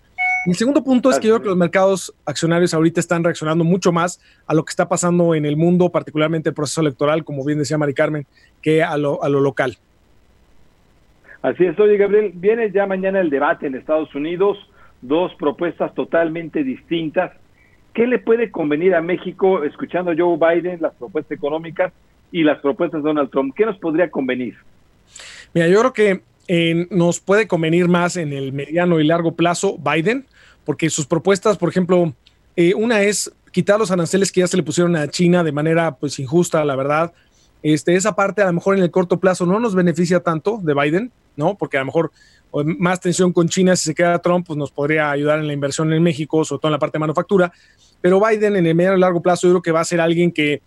El segundo punto es que yo creo que los mercados accionarios ahorita están reaccionando mucho más a lo que está pasando en el mundo, particularmente el proceso electoral, como bien decía Mari Carmen, que a lo, a lo local. Así es, oye Gabriel, viene ya mañana el debate en Estados Unidos dos propuestas totalmente distintas. ¿Qué le puede convenir a México escuchando a Joe Biden las propuestas económicas y las propuestas de Donald Trump? ¿Qué nos podría convenir? Mira, yo creo que nos puede convenir más en el mediano y largo plazo Biden, porque sus propuestas, por ejemplo, eh, una es quitar los aranceles que ya se le pusieron a China de manera pues injusta, la verdad. Este, esa parte a lo mejor en el corto plazo no nos beneficia tanto de Biden, ¿no? Porque a lo mejor más tensión con China, si se queda Trump, pues nos podría ayudar en la inversión en México, sobre todo en la parte de manufactura. Pero Biden en el medio y largo plazo yo creo que va a ser alguien que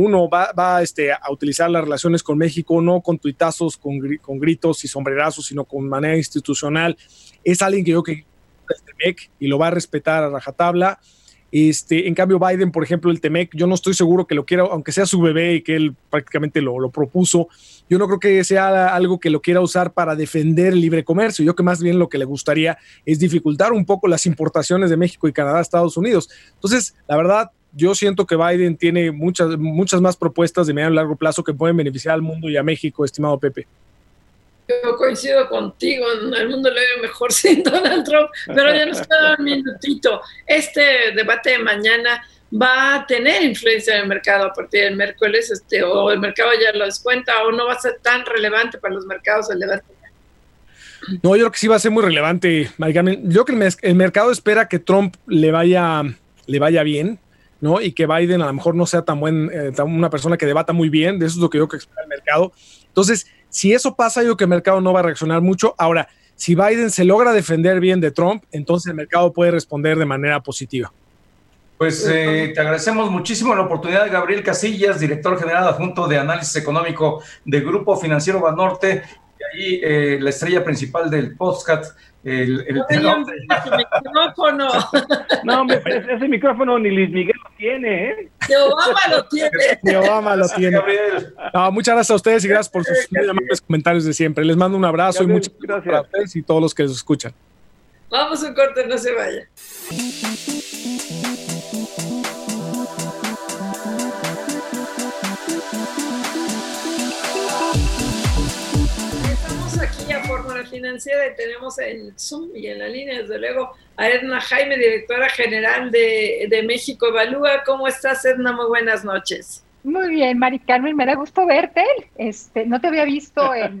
uno va, este, a utilizar las relaciones con México no con tuitazos, con, gritos y sombrerazos, sino con manera institucional. Es alguien que yo que y lo va a respetar a rajatabla. Este, en cambio, Biden, por ejemplo, el Temec, yo no estoy seguro que lo quiera, aunque sea su bebé y que él prácticamente lo, lo, propuso, yo no creo que sea algo que lo quiera usar para defender el libre comercio. Yo que más bien lo que le gustaría es dificultar un poco las importaciones de México y Canadá a Estados Unidos. Entonces, la verdad, yo siento que Biden tiene muchas, muchas más propuestas de mediano y largo plazo que pueden beneficiar al mundo y a México, estimado Pepe. Yo coincido contigo, el mundo le ve mejor [laughs] sin Donald Trump, pero ya nos queda un minutito. Este debate de mañana va a tener influencia en el mercado a partir del miércoles, este, o el mercado ya lo descuenta, o no va a ser tan relevante para los mercados el debate. No, yo creo que sí va a ser muy relevante. Yo creo que el, mercado espera que Trump le vaya, le vaya bien, ¿no? Y que Biden a lo mejor no sea tan buen, eh, una persona que debata muy bien, de eso es lo que yo creo que espera el mercado. Entonces, si eso pasa, yo creo que el mercado no va a reaccionar mucho. Ahora, si Biden se logra defender bien de Trump, entonces el mercado puede responder de manera positiva. Pues eh, te agradecemos muchísimo la oportunidad, Gabriel Casillas, director general adjunto de análisis económico de Grupo Financiero Banorte, y ahí eh, la estrella principal del podcast. El, el, micrófono. [laughs] No, ese micrófono ni Luis Miguel lo tiene, ¿eh? Obama lo tiene. Obama lo tiene. No, muchas gracias a ustedes y gracias por sus amables comentarios de siempre. Les mando un abrazo y muchas gracias para ustedes y todos los que los escuchan. Vamos un corte, no se vaya. Financiera y tenemos en Zoom y en la línea, desde luego, a Edna Jaime, directora general de, de México Evalúa. ¿Cómo estás, Edna? Muy buenas noches. Muy bien, Mari Carmen, me da gusto verte. Este, no te había visto en,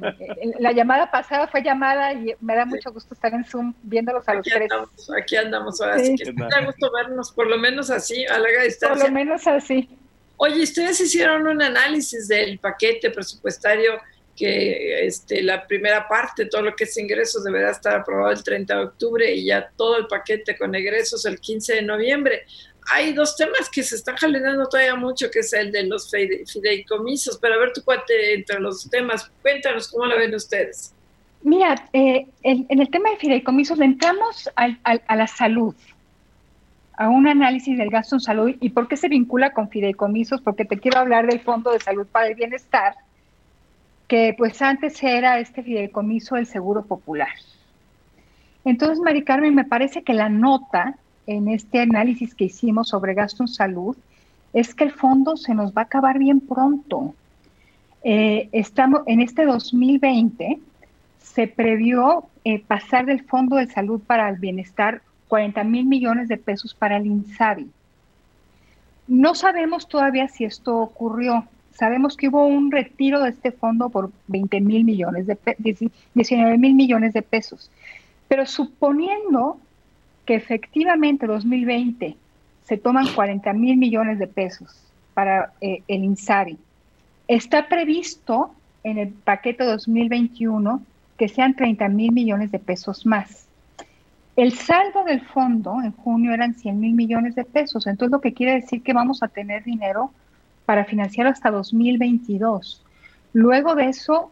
la llamada pasada, fue llamada y me da mucho gusto estar en Zoom viéndolos a los aquí tres. Andamos, aquí andamos ahora, sí. que me da gusto vernos, por lo menos así, a larga distancia. Por lo menos así. Oye, ustedes hicieron un análisis del paquete presupuestario que este, la primera parte, todo lo que es ingresos, deberá estar aprobado el 30 de octubre y ya todo el paquete con egresos el 15 de noviembre. Hay dos temas que se están jalando todavía mucho, que es el de los fideicomisos, pero a ver tu cuate entre los temas, cuéntanos cómo lo ven ustedes. Mira, eh, en, el tema de fideicomisos entramos a la salud, a un análisis del gasto en salud y por qué se vincula con fideicomisos, porque te quiero hablar del Fondo de Salud para el Bienestar, que pues antes era este fideicomiso del Seguro Popular. Entonces, Mari Carmen, me parece que la nota en este análisis que hicimos sobre gasto en salud es que el fondo se nos va a acabar bien pronto. Eh, estamos en este 2020 se previó eh, pasar del Fondo de Salud para el Bienestar 40 mil millones de pesos para el INSABI. No sabemos todavía si esto ocurrió. Sabemos que hubo un retiro de este fondo por 20 mil millones de 19 mil millones de pesos. Pero suponiendo que efectivamente 2020 se toman 40 mil millones de pesos para eh, el INSARI, está previsto en el paquete 2021 que sean 30 mil millones de pesos más. El saldo del fondo en junio eran 100 mil millones de pesos, entonces lo que quiere decir que vamos a tener dinero para financiar hasta 2022. Luego de eso,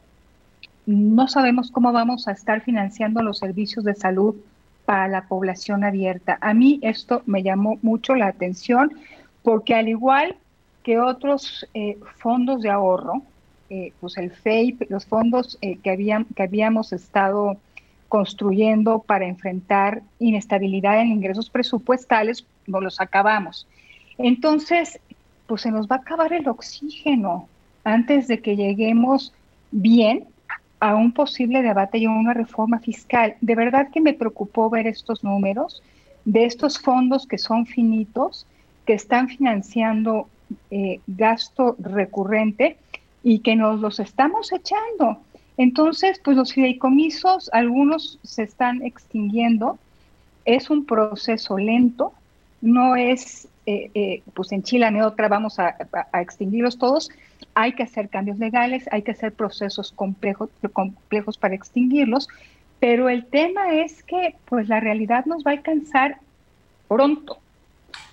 no sabemos cómo vamos a estar financiando los servicios de salud para la población abierta. A mí esto me llamó mucho la atención porque al igual que otros eh, fondos de ahorro, eh, pues el FEIP, los fondos eh, que, habían, que habíamos estado construyendo para enfrentar inestabilidad en ingresos presupuestales, no los acabamos. Entonces, pues se nos va a acabar el oxígeno antes de que lleguemos bien a un posible debate y a una reforma fiscal. De verdad que me preocupó ver estos números de estos fondos que son finitos, que están financiando eh, gasto recurrente y que nos los estamos echando. Entonces, pues los fideicomisos, algunos se están extinguiendo. Es un proceso lento, no es, eh, eh, pues en Chile ni otra vamos a, extinguirlos todos. Hay que hacer cambios legales, hay que hacer procesos complejos, complejos para extinguirlos, pero el tema es que pues la realidad nos va a alcanzar pronto.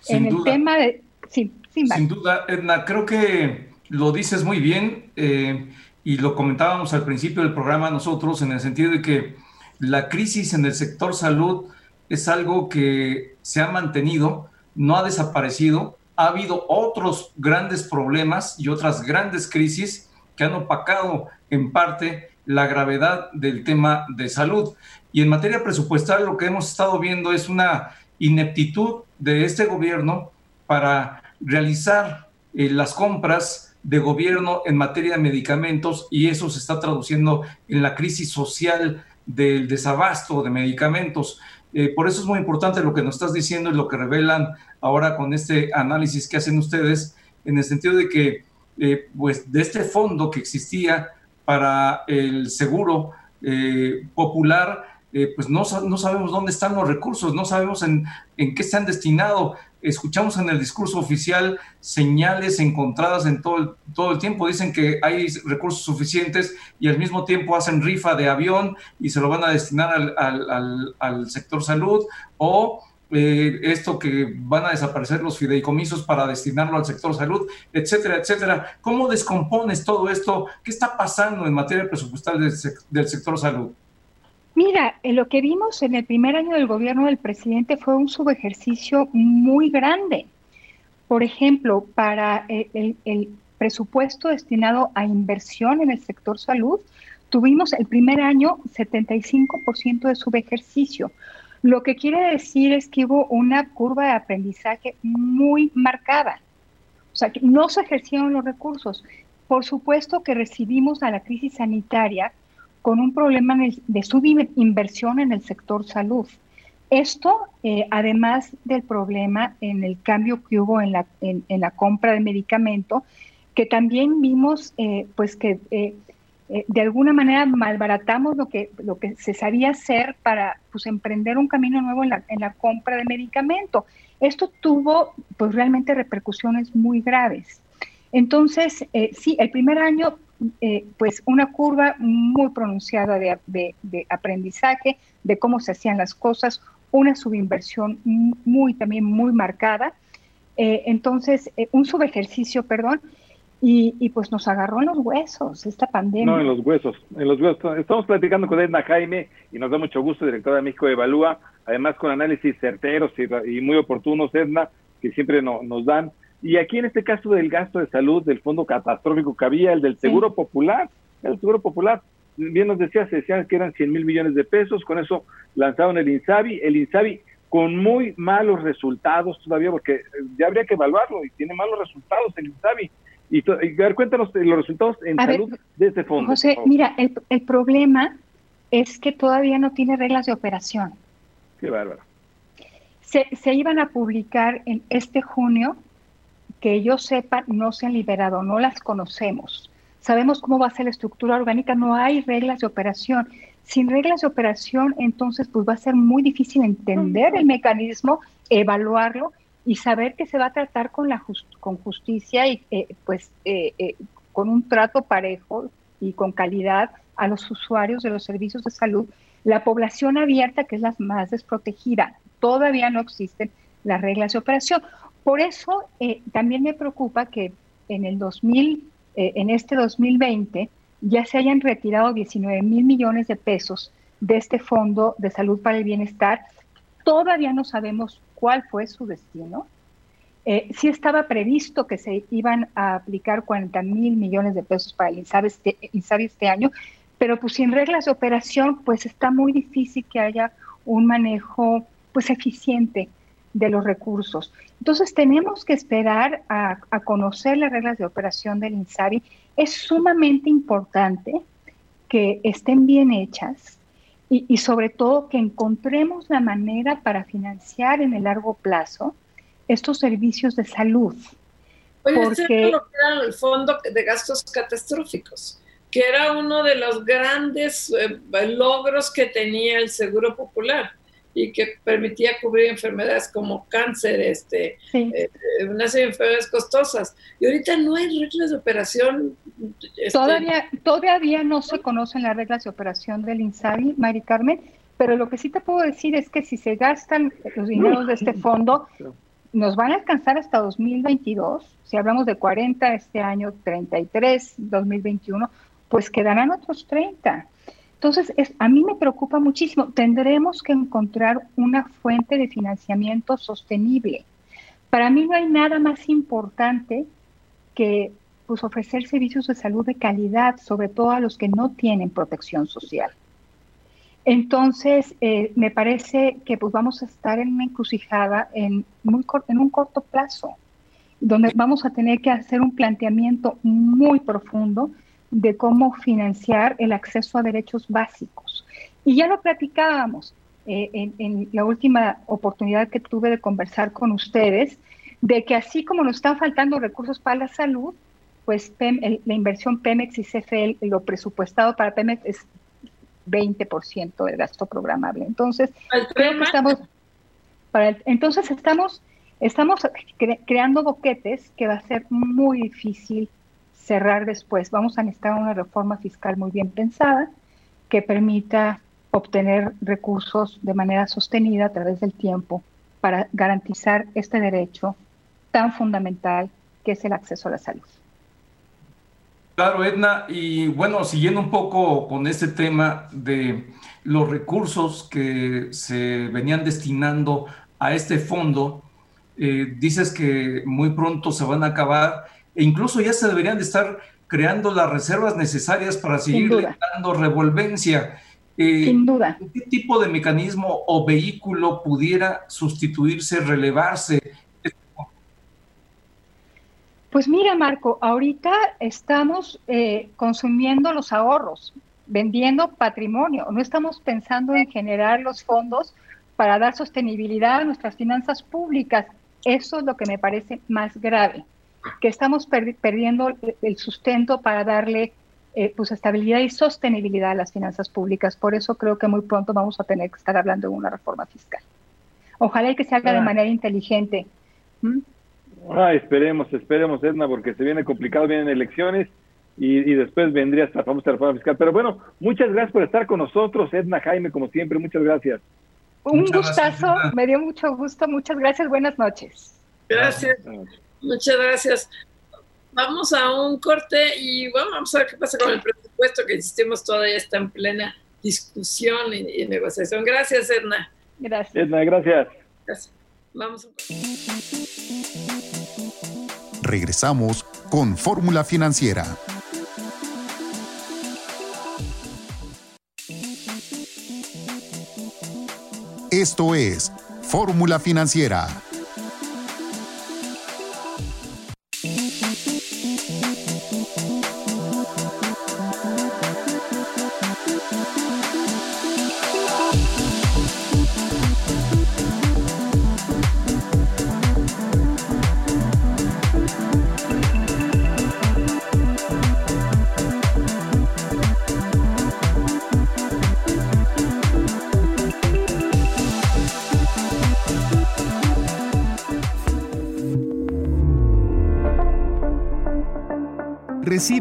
en el tema de... Sí, Sin duda, Edna, creo que lo dices muy bien. Eh, y lo comentábamos al principio del programa nosotros en el sentido de que la crisis en el sector salud es algo que se ha mantenido, no ha desaparecido, ha habido otros grandes problemas y otras grandes crisis que han opacado en parte la gravedad del tema de salud. Y en materia presupuestal lo que hemos estado viendo es una ineptitud de este gobierno para realizar eh, las compras de gobierno en materia de medicamentos y eso se está traduciendo en la crisis social del desabasto de medicamentos. Eh, por eso es muy importante lo que nos estás diciendo y lo que revelan ahora con este análisis que hacen ustedes, en el sentido de que, eh, pues, de este fondo que existía para el seguro eh, popular, pues no, no, sabemos dónde están los recursos, no sabemos en, en qué se han destinado escuchamos en el discurso oficial señales encontradas en todo el, todo el tiempo. Dicen que hay recursos suficientes y al mismo tiempo hacen rifa de avión y se lo van a destinar al, sector salud o eh, esto que van a desaparecer los fideicomisos para destinarlo al sector salud, etcétera, etcétera. ¿Cómo descompones todo esto? ¿Qué está pasando en materia presupuestal del sector salud? Mira, lo que vimos en el primer año del gobierno del presidente fue un subejercicio muy grande. Por ejemplo, para el, presupuesto destinado a inversión en el sector salud, tuvimos el primer año 75% de subejercicio. Lo que quiere decir es que hubo una curva de aprendizaje muy marcada. O sea, que no se ejercieron los recursos. Por supuesto que recibimos a la crisis sanitaria con un problema de subinversión en el sector salud. Esto, eh, además del problema en el cambio que hubo en la, en, la compra de medicamento, que también vimos eh, pues que eh, de alguna manera malbaratamos lo que, lo que se sabía hacer para pues, emprender un camino nuevo en la, en la compra de medicamento. Esto tuvo pues realmente repercusiones muy graves. Entonces, sí, el primer año eh, pues una curva muy pronunciada de, aprendizaje, de cómo se hacían las cosas, una subinversión muy también muy marcada. Eh, entonces, eh, un subejercicio, perdón, y, pues nos agarró en los huesos esta pandemia. No, en los huesos, en los huesos. Estamos platicando con Edna Jaime y nos da mucho gusto, directora de México Evalúa, además con análisis certeros y, muy oportunos, Edna, que siempre nos dan. Y aquí en este caso del gasto de salud del fondo catastrófico que había, el del Seguro Popular, el Seguro Popular, bien nos decía, se decían que eran 100 mil millones de pesos, con eso lanzaron el INSABI, el INSABI con muy malos resultados todavía, porque eh, ya habría que evaluarlo y tiene malos resultados el INSABI. Y, y a ver, cuéntanos los resultados en salud de este fondo. José, mira, el, el problema es que todavía no tiene reglas de operación. Qué bárbaro. Se, se iban a publicar en este junio que yo sepa no se han liberado, no las conocemos. Sabemos cómo va a ser la estructura orgánica, no hay reglas de operación. Sin reglas de operación, entonces, pues va a ser muy difícil entender el mecanismo, evaluarlo y saber que se va a tratar con, la con justicia y eh, pues eh, eh, con un trato parejo y con calidad a los usuarios de los servicios de salud. La población abierta, que es la más desprotegida, todavía no existen las reglas de operación. Por eso eh, también me preocupa que en el 2000, eh, en este 2020, ya se hayan retirado 19 mil millones de pesos de este Fondo de Salud para el Bienestar. Todavía no sabemos cuál fue su destino. Eh, sí estaba previsto que se iban a aplicar 40 mil millones de pesos para el INSABI este, este año, pero pues sin reglas de operación, pues está muy difícil que haya un manejo pues eficiente de los recursos. Entonces tenemos que esperar a, conocer las reglas de operación del INSABI. Es sumamente importante que estén bien hechas y, y, sobre todo que encontremos la manera para financiar en el largo plazo estos servicios de salud. Oye, porque lo que era el fondo de gastos catastróficos, que era uno de los grandes eh, logros que tenía el Seguro Popular y que permitía cubrir enfermedades como cáncer, este, eh, una serie de enfermedades costosas. Y ahorita no hay reglas de operación. Este, todavía, todavía no se conocen las reglas de operación del INSABI, Mari Carmen, pero lo que sí te puedo decir es que si se gastan los dineros de este fondo, nos van a alcanzar hasta 2022. Si hablamos de 40 este año, 33, 2021, pues quedarán otros 30. Entonces, es, a mí me preocupa muchísimo. Tendremos que encontrar una fuente de financiamiento sostenible. Para mí no hay nada más importante que pues, ofrecer servicios de salud de calidad, sobre todo a los que no tienen protección social. Entonces, eh, me parece que pues, vamos a estar en una encrucijada en, muy en un corto plazo, donde vamos a tener que hacer un planteamiento muy profundo de cómo financiar el acceso a derechos básicos. Y ya lo platicábamos eh, en, la última oportunidad que tuve de conversar con ustedes, de que así como nos están faltando recursos para la salud, pues la inversión Pemex y CFE, lo presupuestado para Pemex es 20% del gasto programable. Entonces, creo que estamos, para entonces estamos, estamos creando boquetes que va a ser muy difícil cerrar después. Vamos a necesitar una reforma fiscal muy bien pensada que permita obtener recursos de manera sostenida a través del tiempo para garantizar este derecho tan fundamental que es el acceso a la salud. Claro, Edna, y bueno, siguiendo un poco con este tema de los recursos que se venían destinando a este fondo, eh, dices que muy pronto se van a acabar e incluso ya se deberían de estar creando las reservas necesarias para seguir dando revolvencia. Eh, Sin duda. ¿Qué tipo de mecanismo o vehículo pudiera sustituirse, relevarse pues mira, Marco, ahorita estamos eh, consumiendo los ahorros, vendiendo patrimonio. No estamos pensando en generar los fondos para dar sostenibilidad a nuestras finanzas públicas. Eso es lo que me parece más grave, que estamos perdiendo el sustento para darle eh, pues estabilidad y sostenibilidad a las finanzas públicas. Por eso creo que muy pronto vamos a tener que estar hablando de una reforma fiscal. Ojalá que se haga de manera inteligente. Ah, esperemos, esperemos, Edna, porque se viene complicado, vienen elecciones y, después vendría esta famosa reforma fiscal. Pero bueno, muchas gracias por estar con nosotros, Edna Jaime, como siempre, muchas gracias. Un gustazo, me dio mucho gusto, muchas gracias, buenas noches. Gracias, muchas gracias. Vamos a un corte y bueno, vamos a ver qué pasa con el presupuesto que insistimos todavía está en plena discusión y, y negociación. Gracias, Edna. Gracias. Edna, gracias. Gracias. Vamos. Regresamos con Fórmula Financiera. Esto es Fórmula Financiera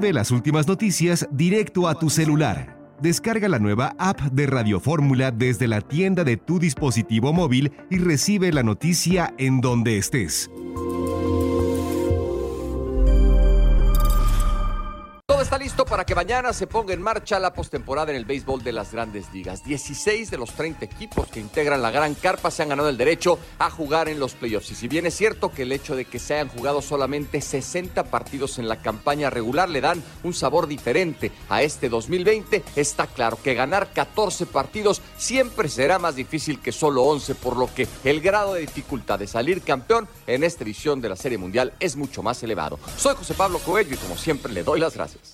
Recibe las últimas noticias directo a tu celular. Descarga la nueva app de Radio Fórmula desde la tienda de tu dispositivo móvil y recibe la noticia en donde estés. Para que mañana se ponga en marcha la postemporada en el béisbol de las grandes ligas. 16 de los 30 equipos que integran la gran carpa se han ganado el derecho a jugar en los playoffs. Y si bien es cierto que el hecho de que se hayan jugado solamente 60 partidos en la campaña regular le dan un sabor diferente a este 2020, está claro que ganar 14 partidos siempre será más difícil que solo 11, por lo que el grado de dificultad de salir campeón en esta edición de la Serie Mundial es mucho más elevado. Soy José Pablo Coelho y como siempre le doy las gracias.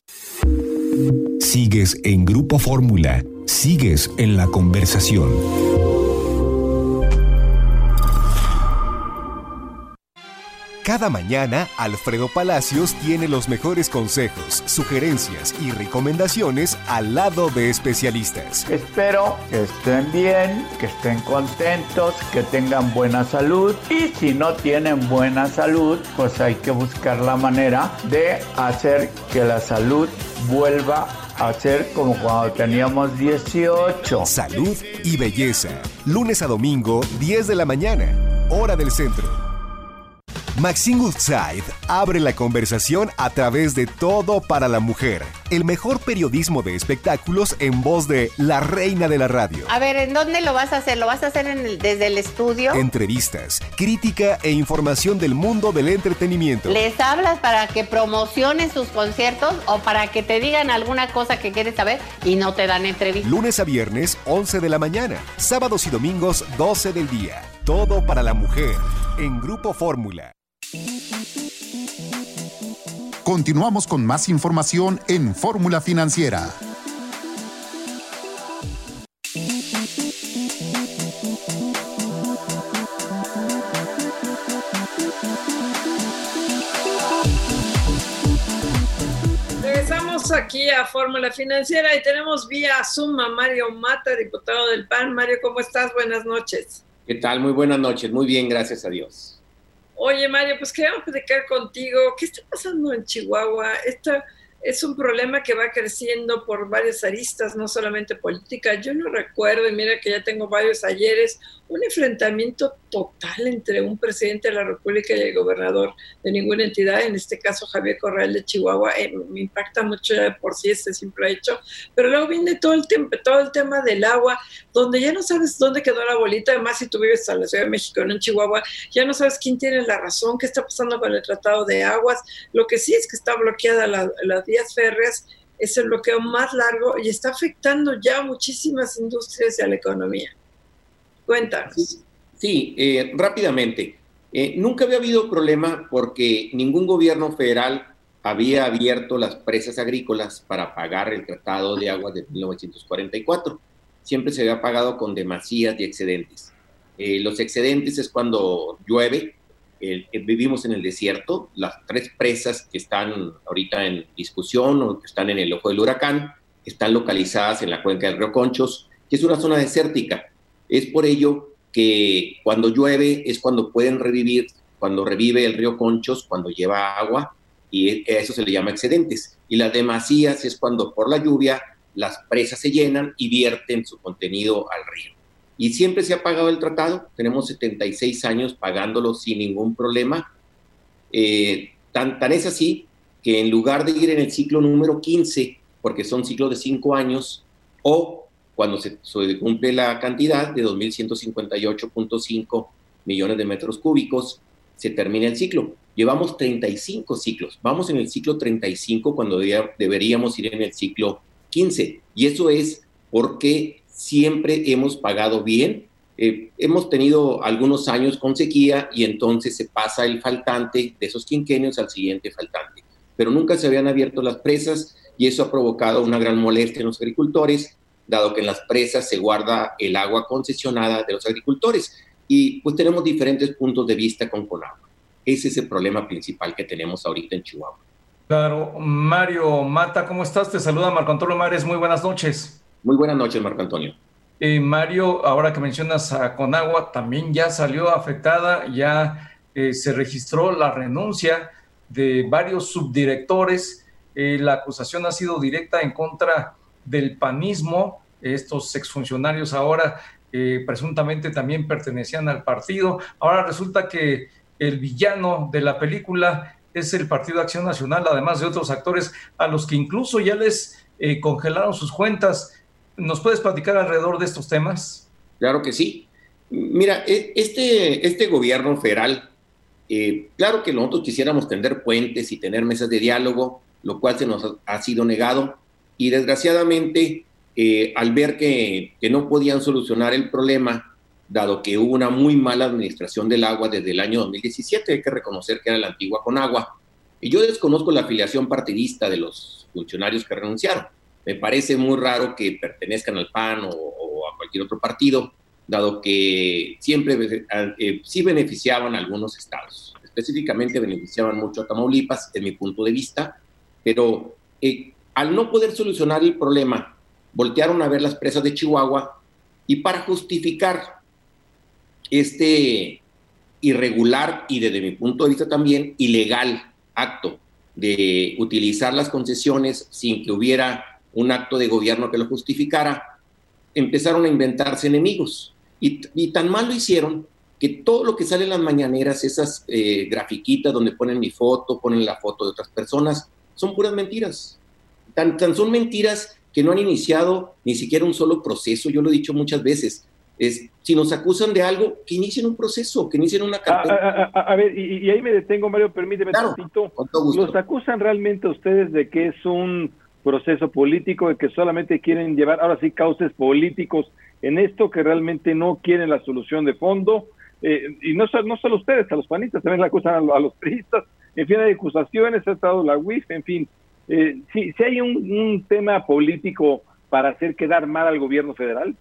Sigues en Grupo Fórmula, sigues en la conversación. Cada mañana, Alfredo Palacios tiene los mejores consejos, sugerencias y recomendaciones al lado de especialistas. Espero que estén bien, que estén contentos, que tengan buena salud y si no tienen buena salud, pues hay que buscar la manera de hacer que la salud vuelva a ser como cuando teníamos 18. Salud y belleza. Lunes a domingo, 10 de la mañana, hora del centro. Maxine Woodside abre la conversación a través de Todo para la Mujer, el mejor periodismo de espectáculos en voz de la reina de la radio. A ver, ¿en dónde lo vas a hacer? ¿Lo vas a hacer desde el estudio? Entrevistas, crítica e información del mundo del entretenimiento. ¿Les hablas para que promocionen sus conciertos o para que te digan alguna cosa que quieres saber y no te dan entrevistas? Lunes a viernes, 11 de la mañana. Sábados y domingos, 12 del día. Todo para la mujer en Grupo Fórmula. Continuamos con más información en Fórmula Financiera. Regresamos aquí a Fórmula Financiera y tenemos vía Zoom a Mario Mata, diputado del PAN. Mario, ¿cómo estás? Buenas noches. ¿Qué tal? Muy buenas noches. Muy bien, gracias a Dios. Oye, Mario, pues queríamos platicar contigo. ¿Qué está pasando en Chihuahua? Esta es un problema que va creciendo por varias aristas, no solamente política. Yo no recuerdo, y mira que ya tengo varios ayeres, un enfrentamiento total entre un presidente de la República y el gobernador de ninguna entidad, en este caso Javier Corral de Chihuahua, eh, me impacta mucho ya de por sí este simple hecho, pero luego viene todo el, todo el tema del agua, donde ya no sabes dónde quedó la bolita, además si tú vives en la Ciudad de México, no en Chihuahua, ya no sabes quién tiene la razón, qué está pasando con el Tratado de Aguas, lo que sí es que está bloqueada la, las vías férreas, es el bloqueo más largo y está afectando ya muchísimas industrias y a la economía. Cuéntanos. Sí, eh, rápidamente. Eh, nunca había habido problema porque ningún gobierno federal había abierto las presas agrícolas para pagar el Tratado de Aguas de 1944. Siempre se había pagado con demasías y excedentes. Eh, los excedentes es cuando llueve, vivimos en el desierto, las tres presas que están ahorita en discusión o que están en el ojo del huracán están localizadas en la cuenca del río Conchos, que es una zona desértica. Es por ello que cuando llueve es cuando pueden revivir, cuando revive el río Conchos, cuando lleva agua, y a eso se le llama excedentes. Y las demasías es cuando por la lluvia las presas se llenan y vierten su contenido al río. Y siempre se ha pagado el tratado, tenemos 76 años pagándolo sin ningún problema. Eh, tan, tan es así que en lugar de ir en el ciclo número 15, porque son ciclos de 5 años, o cuando se, cumple la cantidad de 2.158.5 millones de metros cúbicos, se termina el ciclo. Llevamos 35 ciclos. Vamos en el ciclo 35 cuando deberíamos ir en el ciclo 15. Y eso es porque siempre hemos pagado bien. Eh, hemos tenido algunos años con sequía y entonces se pasa el faltante de esos quinquenios al siguiente faltante. Pero nunca se habían abierto las presas y eso ha provocado una gran molestia en los agricultores dado que en las presas se guarda el agua concesionada de los agricultores. Y pues tenemos diferentes puntos de vista con Conagua. Ese es el problema principal que tenemos ahorita en Chihuahua. Claro, Mario Mata, ¿cómo estás? Te saluda Marco Antonio Mares, muy buenas noches. Muy buenas noches, Marco Antonio. Eh, Mario, ahora que mencionas a Conagua, también ya salió afectada, ya eh, se registró la renuncia de varios subdirectores. Eh, la acusación ha sido directa en contra del panismo, estos exfuncionarios ahora eh, presuntamente también pertenecían al partido. Ahora resulta que el villano de la película es el Partido Acción Nacional, además de otros actores a los que incluso ya les congelaron sus cuentas. ¿Nos puedes platicar alrededor de estos temas? Claro que sí. Mira, e, este, este gobierno federal, eh, claro que nosotros quisiéramos tender puentes y tener mesas de diálogo, lo cual se nos ha sido negado, y desgraciadamente, eh, al ver que, que no podían solucionar el problema, dado que hubo una muy mala administración del agua desde el año 2017, hay que reconocer que era la antigua Conagua, y yo desconozco la afiliación partidista de los funcionarios que renunciaron. Me parece muy raro que pertenezcan al PAN o, a cualquier otro partido, dado que siempre eh, sí beneficiaban a algunos estados. Específicamente beneficiaban mucho a Tamaulipas, en mi punto de vista, pero eh, al no poder solucionar el problema, voltearon a ver las presas de Chihuahua y para justificar este irregular y desde mi punto de vista también ilegal acto de utilizar las concesiones sin que hubiera un acto de gobierno que lo justificara, empezaron a inventarse enemigos. Y, tan mal lo hicieron que todo lo que sale en las mañaneras, esas eh, grafiquitas donde ponen mi foto, ponen la foto de otras personas, son puras mentiras. Tan, tan son mentiras que no han iniciado ni siquiera un solo proceso. Yo lo he dicho muchas veces. Es, si nos acusan de algo, que inicien un proceso, que inicien una carpeta. A, ver, y, ahí me detengo, Mario, permíteme un poquito. ¿Los acusan realmente a ustedes de que es un proceso político, de que solamente quieren llevar, ahora sí, cauces políticos en esto, que realmente no quieren la solución de fondo? Eh, y no, no solo ustedes, a los panistas también la acusan a, los periodistas, en fin, hay acusaciones, ha estado la UIF, en fin. Eh, si, si hay un, un tema político para hacer quedar mal al gobierno federal.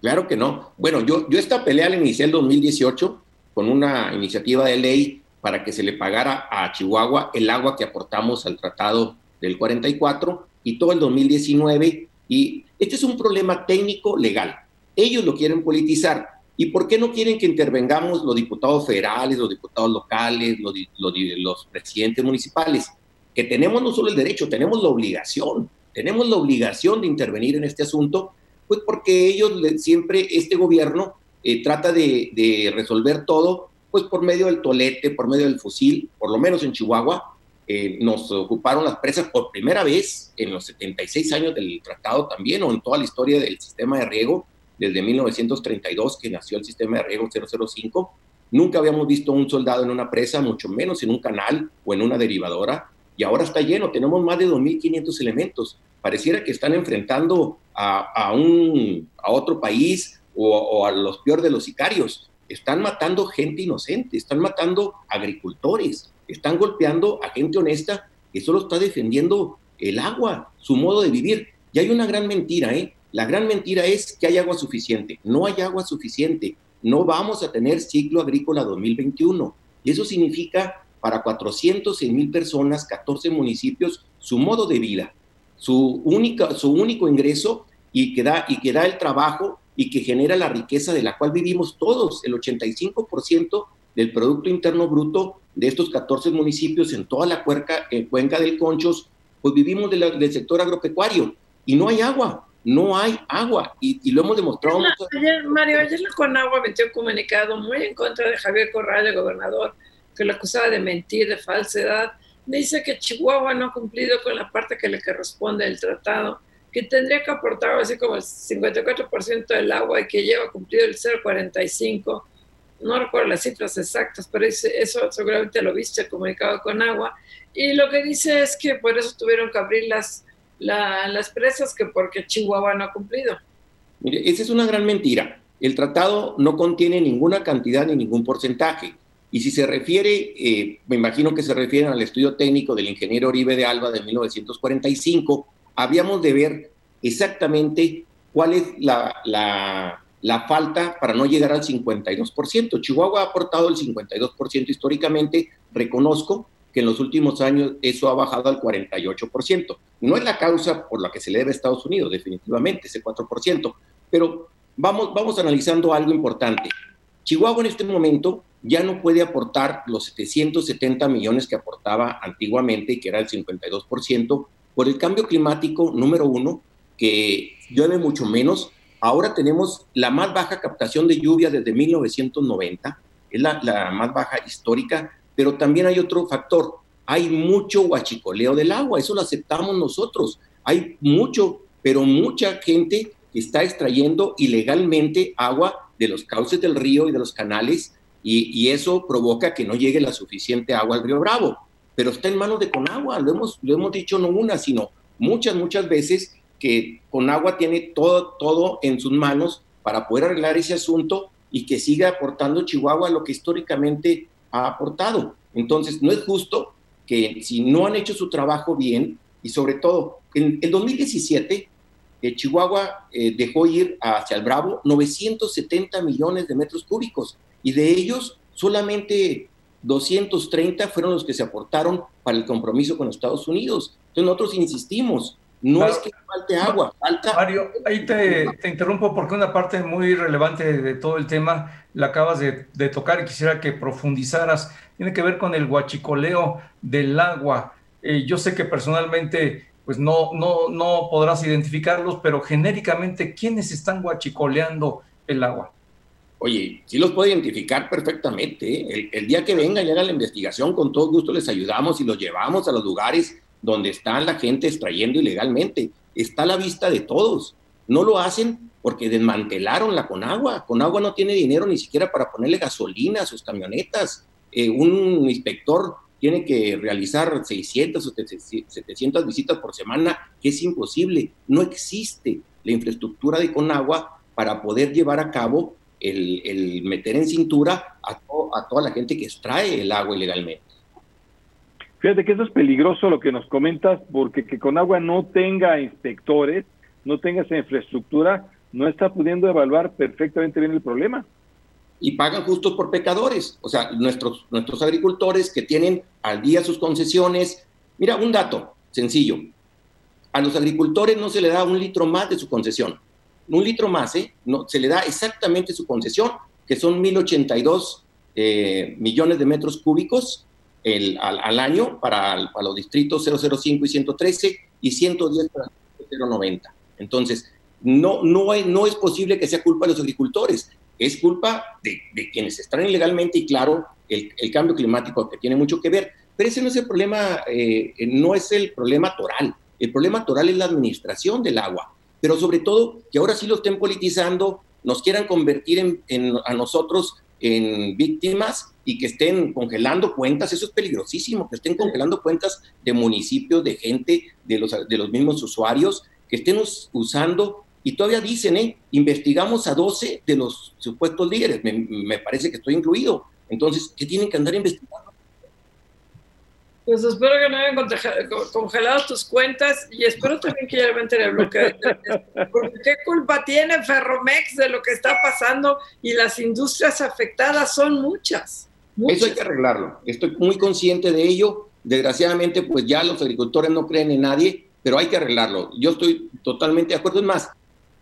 Claro que no. Bueno, yo, yo esta pelea la inicié en 2018 con una iniciativa de ley para que se le pagara a Chihuahua el agua que aportamos al tratado del 44 y todo el 2019. Y este es un problema técnico legal. Ellos lo quieren politizar. ¿Y por qué no quieren que intervengamos los diputados federales, los diputados locales, los, los, los presidentes municipales? Que tenemos no solo el derecho, tenemos la obligación. Tenemos la obligación de intervenir en este asunto pues porque ellos siempre, este gobierno eh, trata de, resolver todo, pues por medio del tolete, por medio del fusil, por lo menos en Chihuahua, eh, nos ocuparon las presas por primera vez en los 76 años del tratado también, o en toda la historia del sistema de riego, desde 1932 que nació el sistema de riego 005. Nunca habíamos visto un soldado en una presa, mucho menos en un canal o en una derivadora, y ahora está lleno, tenemos más de 2.500 elementos. Pareciera que están enfrentando a, un, a otro país o, a los peores de los sicarios. Están matando gente inocente, están matando agricultores, están golpeando a gente honesta que solo está defendiendo el agua, su modo de vivir. Y hay una gran mentira, ¿eh? La gran mentira es que hay agua suficiente. No hay agua suficiente. No vamos a tener ciclo agrícola 2021. Y eso significa para 406 mil personas, 14 municipios, su modo de vida, su, única, su único ingreso y que, da, y que da el trabajo y que genera la riqueza de la cual vivimos todos, el 85% del Producto Interno Bruto de estos 14 municipios en toda la cuenca, en cuenca del Conchos, pues vivimos del sector agropecuario y no hay agua, no hay agua y, lo hemos demostrado. Ayer, Mario, ayer la Conagua metió un comunicado muy en contra de Javier Corral, el gobernador, que lo acusaba de mentir, de falsedad. Dice que Chihuahua no ha cumplido con la parte que le corresponde del tratado que tendría que aportar así como el 54% del agua y que lleva cumplido el 0,45%. No recuerdo las cifras exactas, pero eso seguramente lo viste comunicado con agua. Y lo que dice es que por eso tuvieron que abrir las, presas, que porque Chihuahua no ha cumplido. Mire, esa es una gran mentira. El tratado no contiene ninguna cantidad ni ningún porcentaje. Y si se refiere, eh, me imagino que se refieren al estudio técnico del ingeniero Oribe de Alba de 1945, habíamos de ver exactamente cuál es la, falta para no llegar al 52%. Chihuahua ha aportado el 52% históricamente, reconozco que en los últimos años eso ha bajado al 48%. No es la causa por la que se le debe a Estados Unidos, definitivamente, ese 4%, pero vamos, vamos analizando algo importante. Chihuahua en este momento ya no puede aportar los 770 millones que aportaba antiguamente, que era el 52%, por el cambio climático, número uno, que llueve mucho menos. Ahora tenemos la más baja captación de lluvia desde 1990, es la, más baja histórica, pero también hay otro factor. hay mucho huachicoleo del agua, eso lo aceptamos nosotros. Hay mucho, pero mucha gente está extrayendo ilegalmente agua de los cauces del río y de los canales y, eso provoca que no llegue la suficiente agua al río Bravo. Pero está en manos de Conagua, lo hemos, lo hemos dicho no una, sino muchas, muchas veces que Conagua tiene todo, todo en sus manos para poder arreglar ese asunto y que siga aportando Chihuahua lo que históricamente ha aportado. Entonces, no es justo que si no han hecho su trabajo bien, y sobre todo, en el 2017, eh, Chihuahua eh, dejó ir hacia el Bravo 970 millones de metros cúbicos y de ellos solamente 230 fueron los que se aportaron para el compromiso con Estados Unidos. Entonces nosotros insistimos, no es que falte agua, falta... Mario, ahí te, interrumpo porque una parte muy relevante de todo el tema la acabas de, tocar y quisiera que profundizaras. Tiene que ver con el guachicoleo del agua. Eh, yo sé que personalmente pues no, no, no podrás identificarlos, pero genéricamente, ¿quiénes están guachicoleando el agua? Oye, sí los puedo identificar perfectamente. ¿eh? El, día que venga y haga la investigación, con todo gusto les ayudamos y los llevamos a los lugares donde está la gente extrayendo ilegalmente. Está a la vista de todos. No lo hacen porque desmantelaron la Conagua. Conagua no tiene dinero ni siquiera para ponerle gasolina a sus camionetas. Eh, un inspector tiene que realizar 600 o 700 visitas por semana, que es imposible. No existe la infraestructura de Conagua para poder llevar a cabo el, meter en cintura a, a toda la gente que extrae el agua ilegalmente. Fíjate que eso es peligroso lo que nos comentas, porque que Conagua no tenga inspectores, no tenga esa infraestructura, no está pudiendo evaluar perfectamente bien el problema y pagan justos por pecadores. O sea, nuestros, nuestros agricultores que tienen al día sus concesiones. Mira, un dato sencillo. A los agricultores no se le da un litro más de su concesión. Un litro más, ¿eh? No, se le da exactamente su concesión, que son 1.082 eh, millones de metros cúbicos el, al, año para, para, los distritos 005 y 113 y 110 para 090. Entonces, no, no, no es posible que sea culpa de los agricultores es culpa de, quienes están ilegalmente y claro, el, cambio climático que tiene mucho que ver. Pero ese no es el problema, eh, no es el problema toral. El problema toral es la administración del agua. Pero sobre todo, que ahora sí lo estén politizando, nos quieran convertir en, a nosotros en víctimas y que estén congelando cuentas, eso es peligrosísimo, que estén congelando cuentas de municipios, de gente, de los, de los mismos usuarios, que estén usando y todavía dicen, ¿eh? investigamos a 12 de los supuestos líderes, me, parece que estoy incluido. Entonces, ¿qué tienen que andar investigando? Pues espero que no hayan congelado tus cuentas y espero también que ya levanten el bloqueo. Porque qué culpa tiene Ferromex de lo que está pasando y las industrias afectadas son muchas, muchas. Eso hay que arreglarlo. Estoy muy consciente de ello. Desgraciadamente, pues ya los agricultores no creen en nadie, pero hay que arreglarlo. Yo estoy totalmente de acuerdo. Es más,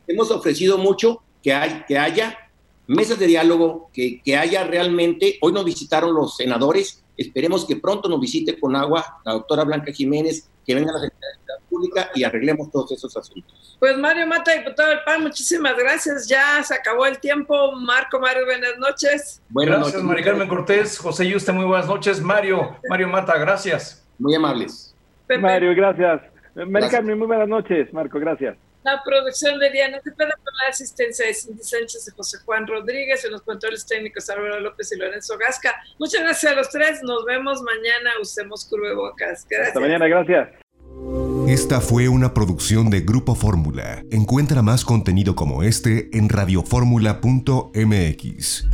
hemos ofrecido mucho que, hay, que haya mesas de diálogo, que, que haya realmente, hoy nos visitaron los senadores, esperemos que pronto nos visite con agua la doctora Blanca Jiménez, que venga a la Secretaría Pública y arreglemos todos esos asuntos. Pues Mario Mata, diputado del PAN, muchísimas gracias. Ya se acabó el tiempo. Marco, Mario, buenas noches. Buenas gracias, Mari Carmen Cortés, José Yuste, muy buenas noches. Mario, Mario Mata, gracias. Muy amables. Mario, gracias. Mari Carmen, muy buenas noches. Marco, gracias. La producción de Diana Cepeda con la asistencia de Cindy Sánchez y José Juan Rodríguez, en los controles técnicos Álvaro López y Lorenzo Gasca. Muchas gracias a los tres. Nos vemos mañana. Usemos cubrebocas. Gracias. Hasta mañana, gracias. Esta fue una producción de Grupo Fórmula. Encuentra más contenido como este en radioformula.mx.